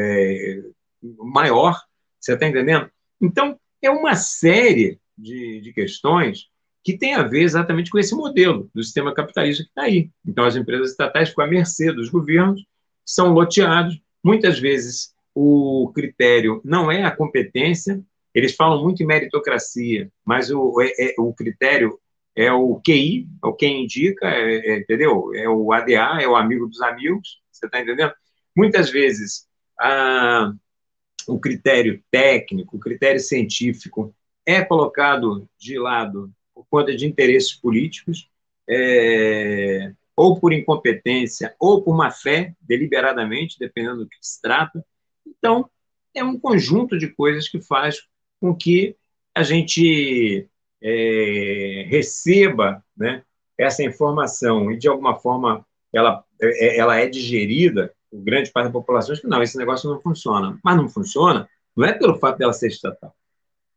maior, você está entendendo? Então, é uma série de, de questões que tem a ver exatamente com esse modelo do sistema capitalista que está aí. Então, as empresas estatais ficam à mercê dos governos, são loteados, muitas vezes o critério não é a competência, eles falam muito em meritocracia, mas o, é, é, o critério é o QI, é o quem indica, é, é, entendeu? É o ADA, é o amigo dos amigos, você está entendendo? Muitas vezes, a, o critério técnico, o critério científico é colocado de lado por conta de interesses políticos, é, ou por incompetência, ou por má fé, deliberadamente, dependendo do que se trata. Então, é um conjunto de coisas que faz com que a gente é, receba né, essa informação e, de alguma forma, ela, é, ela é digerida por grande parte da população, que não, esse negócio não funciona. Mas não funciona não é pelo fato dela ser estatal.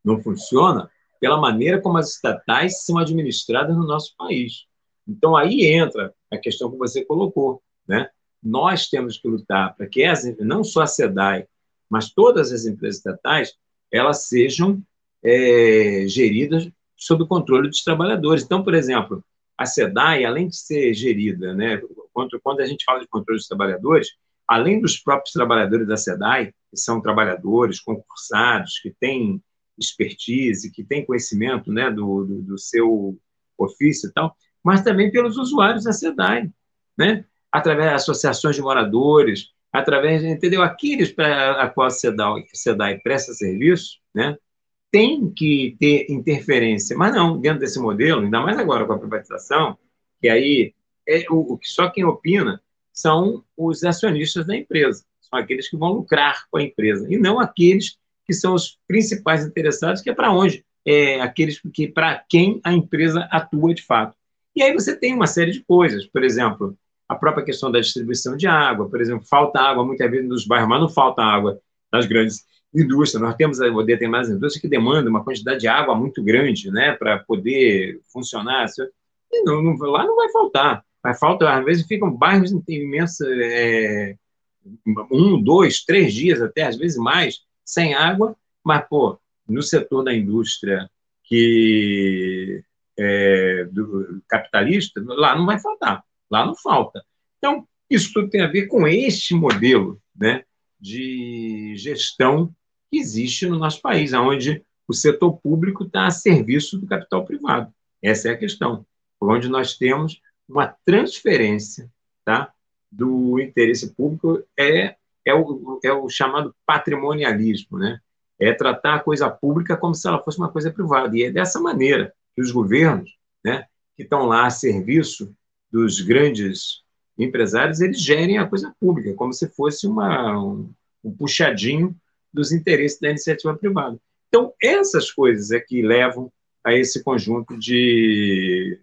Não funciona pela maneira como as estatais são administradas no nosso país. Então, aí entra a questão que você colocou. Né? Nós temos que lutar para que as, não só a SEDAI, mas todas as empresas estatais, elas sejam é, geridas sob o controle dos trabalhadores. Então, por exemplo, a SEDAI, além de ser gerida, né, quando, quando a gente fala de controle dos trabalhadores, além dos próprios trabalhadores da SEDAI, que são trabalhadores concursados, que têm expertise, que têm conhecimento né, do, do, do seu ofício e tal, mas também pelos usuários da SEDAI, né? através de associações de moradores, através, entendeu? Aqueles para a qual a SEDAI, SEDAI presta serviço, né? tem que ter interferência, mas não, dentro desse modelo, ainda mais agora com a privatização, que aí é o, só quem opina são os acionistas da empresa, são aqueles que vão lucrar com a empresa, e não aqueles que são os principais interessados, que é para onde? É aqueles que para quem a empresa atua de fato. E aí você tem uma série de coisas, por exemplo, a própria questão da distribuição de água, por exemplo, falta água muitas vezes nos bairros, mas não falta água nas grandes indústria. Nós temos determinadas indústrias que demandam uma quantidade de água muito grande né, para poder funcionar. E não, não, lá não vai faltar. Vai faltar, às vezes ficam bairros imensos, é, um, dois, três dias até, às vezes mais, sem água, mas, pô, no setor da indústria que é, do capitalista, lá não vai faltar, lá não falta. Então, isso tudo tem a ver com este modelo né, de gestão que existe no nosso país, onde o setor público está a serviço do capital privado. Essa é a questão. Onde nós temos uma transferência tá, do interesse público é, é, o, é o chamado patrimonialismo, né? é tratar a coisa pública como se ela fosse uma coisa privada. E é dessa maneira que os governos, né, que estão lá a serviço dos grandes empresários, eles gerem a coisa pública, como se fosse uma, um, um puxadinho dos interesses da iniciativa privada. Então, essas coisas é que levam a esse conjunto de.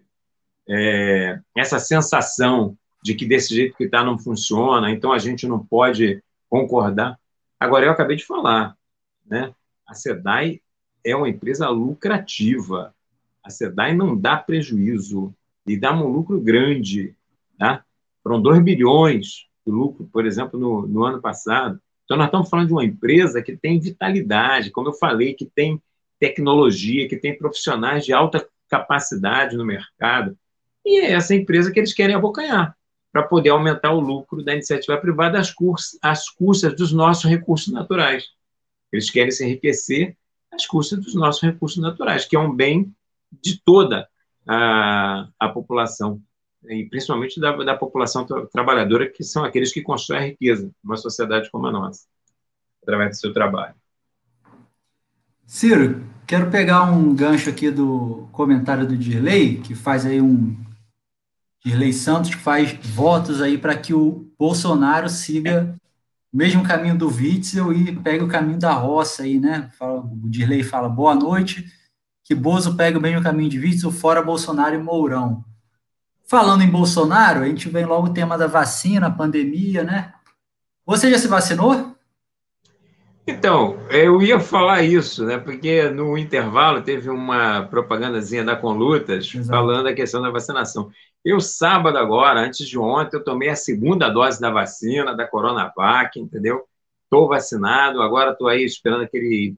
É, essa sensação de que desse jeito que está não funciona, então a gente não pode concordar. Agora, eu acabei de falar, né? a SEDAI é uma empresa lucrativa. A SEDAI não dá prejuízo e dá um lucro grande. Tá? Foram 2 bilhões de lucro, por exemplo, no, no ano passado. Então, nós estamos falando de uma empresa que tem vitalidade, como eu falei, que tem tecnologia, que tem profissionais de alta capacidade no mercado. E é essa empresa que eles querem abocanhar, para poder aumentar o lucro da iniciativa privada às, às custas dos nossos recursos naturais. Eles querem se enriquecer às custas dos nossos recursos naturais, que é um bem de toda a, a população e principalmente da, da população tra trabalhadora, que são aqueles que constroem a riqueza numa sociedade como a nossa, através do seu trabalho. Ciro, quero pegar um gancho aqui do comentário do Dirley, que faz aí um. Dirley Santos, que faz votos aí para que o Bolsonaro siga o mesmo caminho do Witzel e pegue o caminho da roça aí, né? Fala, o Dirley fala boa noite, que Bozo pega o mesmo caminho de Witzel, fora Bolsonaro e Mourão. Falando em Bolsonaro, a gente vem logo o tema da vacina, pandemia, né? Você já se vacinou? Então, eu ia falar isso, né? Porque no intervalo teve uma propagandazinha da Conlutas Exato. falando a questão da vacinação. Eu, sábado agora, antes de ontem, eu tomei a segunda dose da vacina, da Coronavac, entendeu? Estou vacinado, agora estou aí esperando aquele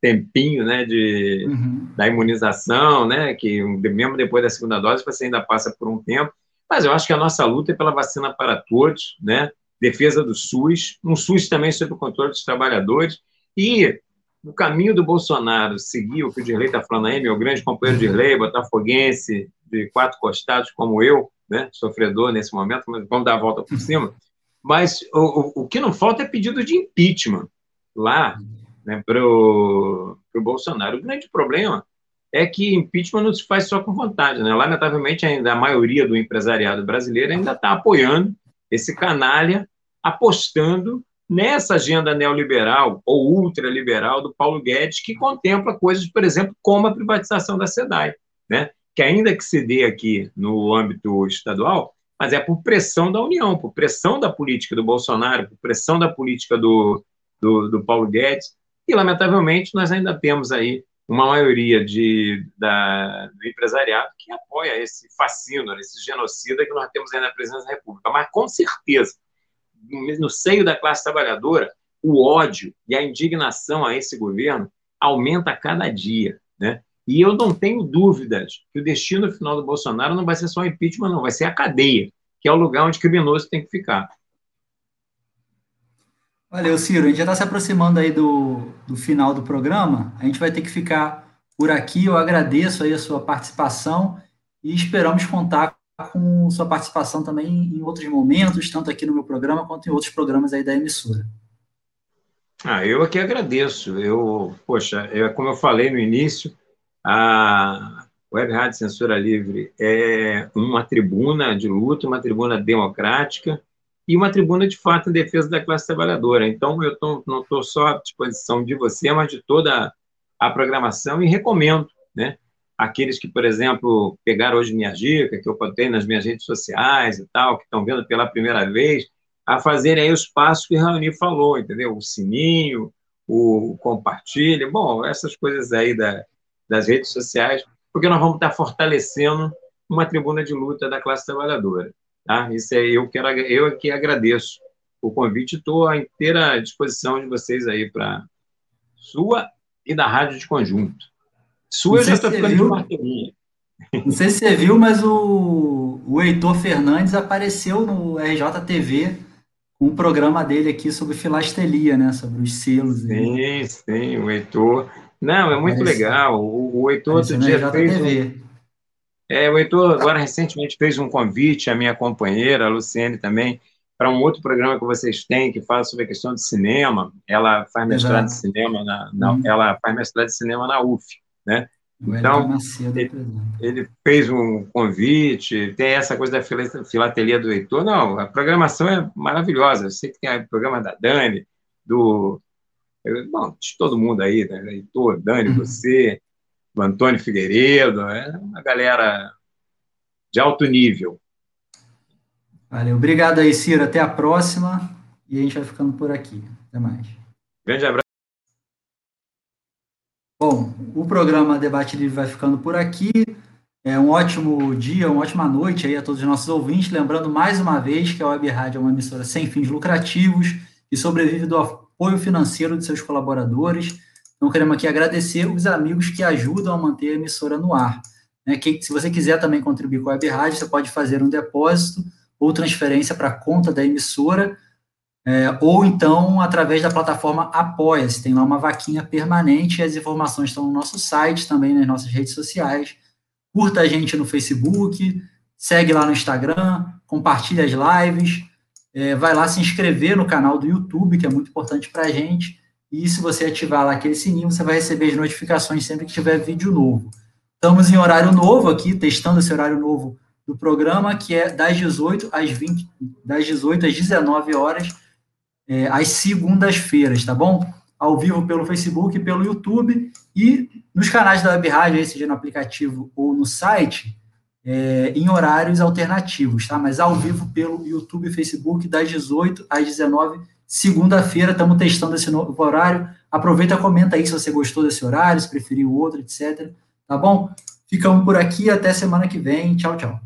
tempinho, né, de, uhum. da imunização, né, que mesmo depois da segunda dose você ainda passa por um tempo, mas eu acho que a nossa luta é pela vacina para todos, né, defesa do SUS, um SUS também sob o controle dos trabalhadores, e no caminho do Bolsonaro seguir o que o Dirley está falando aí, meu grande companheiro Dirley, botafoguense, de quatro costados como eu, né, sofredor nesse momento, mas vamos dar a volta por cima, mas o, o, que não falta é pedido de impeachment lá né, para o Bolsonaro. O grande problema é que impeachment não se faz só com vontade. Né? Lamentavelmente, ainda a maioria do empresariado brasileiro ainda está apoiando esse canalha apostando nessa agenda neoliberal ou ultraliberal do Paulo Guedes, que contempla coisas, por exemplo, como a privatização da SEDAI, né? Que ainda que se dê aqui no âmbito estadual, mas é por pressão da União, por pressão da política do Bolsonaro, por pressão da política do, do, do Paulo Guedes, e, lamentavelmente, nós ainda temos aí uma maioria de, da, do empresariado que apoia esse fascínio, esse genocida que nós temos aí na presidência da República. Mas, com certeza, no seio da classe trabalhadora, o ódio e a indignação a esse governo aumenta a cada dia, né? E eu não tenho dúvidas que o destino final do Bolsonaro não vai ser só o impeachment, não, vai ser a cadeia, que é o lugar onde criminoso tem que ficar. Valeu, Ciro. A gente já está se aproximando aí do, do final do programa. A gente vai ter que ficar por aqui. Eu agradeço aí a sua participação e esperamos contar com sua participação também em outros momentos, tanto aqui no meu programa quanto em outros programas aí da emissora. Ah, eu aqui agradeço. Eu, poxa, eu, como eu falei no início, a Web Rádio Censura Livre é uma tribuna de luta, uma tribuna democrática e uma tribuna de fato em defesa da classe trabalhadora. Então, eu tô, não estou só à disposição de você, mas de toda a programação e recomendo, né? Aqueles que, por exemplo, pegaram hoje minha dica, que eu botei nas minhas redes sociais e tal, que estão vendo pela primeira vez, a fazerem aí os passos que Raoni falou, entendeu? O sininho, o compartilhe, bom, essas coisas aí da, das redes sociais, porque nós vamos estar fortalecendo uma tribuna de luta da classe trabalhadora. Tá? Isso é, eu, quero, eu que agradeço o convite, estou à inteira disposição de vocês aí para sua e da Rádio de Conjunto. Sua eu já estou ficando viu. de martelinha. Não sei se você viu, mas o, o Heitor Fernandes apareceu no RJTV com um programa dele aqui sobre filastelia, né? Sobre os selos. Sim, aí. sim, o Heitor. Não, é muito legal. O, o Heitor outro dia fez. Um, é, o Heitor agora recentemente fez um convite à minha companheira, a Luciene também, para um outro programa que vocês têm que fala sobre a questão de cinema. Ela faz mestrado Exato. de cinema na, na uhum. ela faz mestrado de cinema na UF, né? Então, ele, ele, fez um convite, tem essa coisa da filatelia do Heitor. Não, a programação é maravilhosa. Eu sei que tem o programa da Dani, do. Bom, de todo mundo aí, né? Heitor, Dani, uhum. você, o Antônio Figueiredo, é uma galera de alto nível. Valeu. Obrigado aí, Ciro. Até a próxima. E a gente vai ficando por aqui. Até mais. Grande abraço. Bom, o programa Debate Livre vai ficando por aqui. É um ótimo dia, uma ótima noite aí a todos os nossos ouvintes. Lembrando mais uma vez que a Web Rádio é uma emissora sem fins lucrativos e sobrevive do apoio financeiro de seus colaboradores. Então, queremos aqui agradecer os amigos que ajudam a manter a emissora no ar. Né? Que, se você quiser também contribuir com a Web Rádio, você pode fazer um depósito ou transferência para a conta da emissora, é, ou então através da plataforma Apoia-se. Tem lá uma vaquinha permanente e as informações estão no nosso site, também nas nossas redes sociais. Curta a gente no Facebook, segue lá no Instagram, compartilha as lives, é, vai lá se inscrever no canal do YouTube, que é muito importante para a gente E se você ativar lá aquele sininho, você vai receber as notificações sempre que tiver vídeo novo. Estamos em horário novo aqui, testando esse horário novo do programa, que é das 18 às 20, das 18 às 19 horas, é, às segundas-feiras, tá bom? Ao vivo pelo Facebook, pelo YouTube e nos canais da Web Rádio, seja no aplicativo ou no site, é, em horários alternativos, tá? Mas ao vivo pelo YouTube e Facebook, das 18 às 19 segunda-feira, estamos testando esse novo horário. Aproveita, comenta aí se você gostou desse horário, se preferiu outro, etc. Tá bom? Ficamos por aqui, até semana que vem. Tchau, tchau.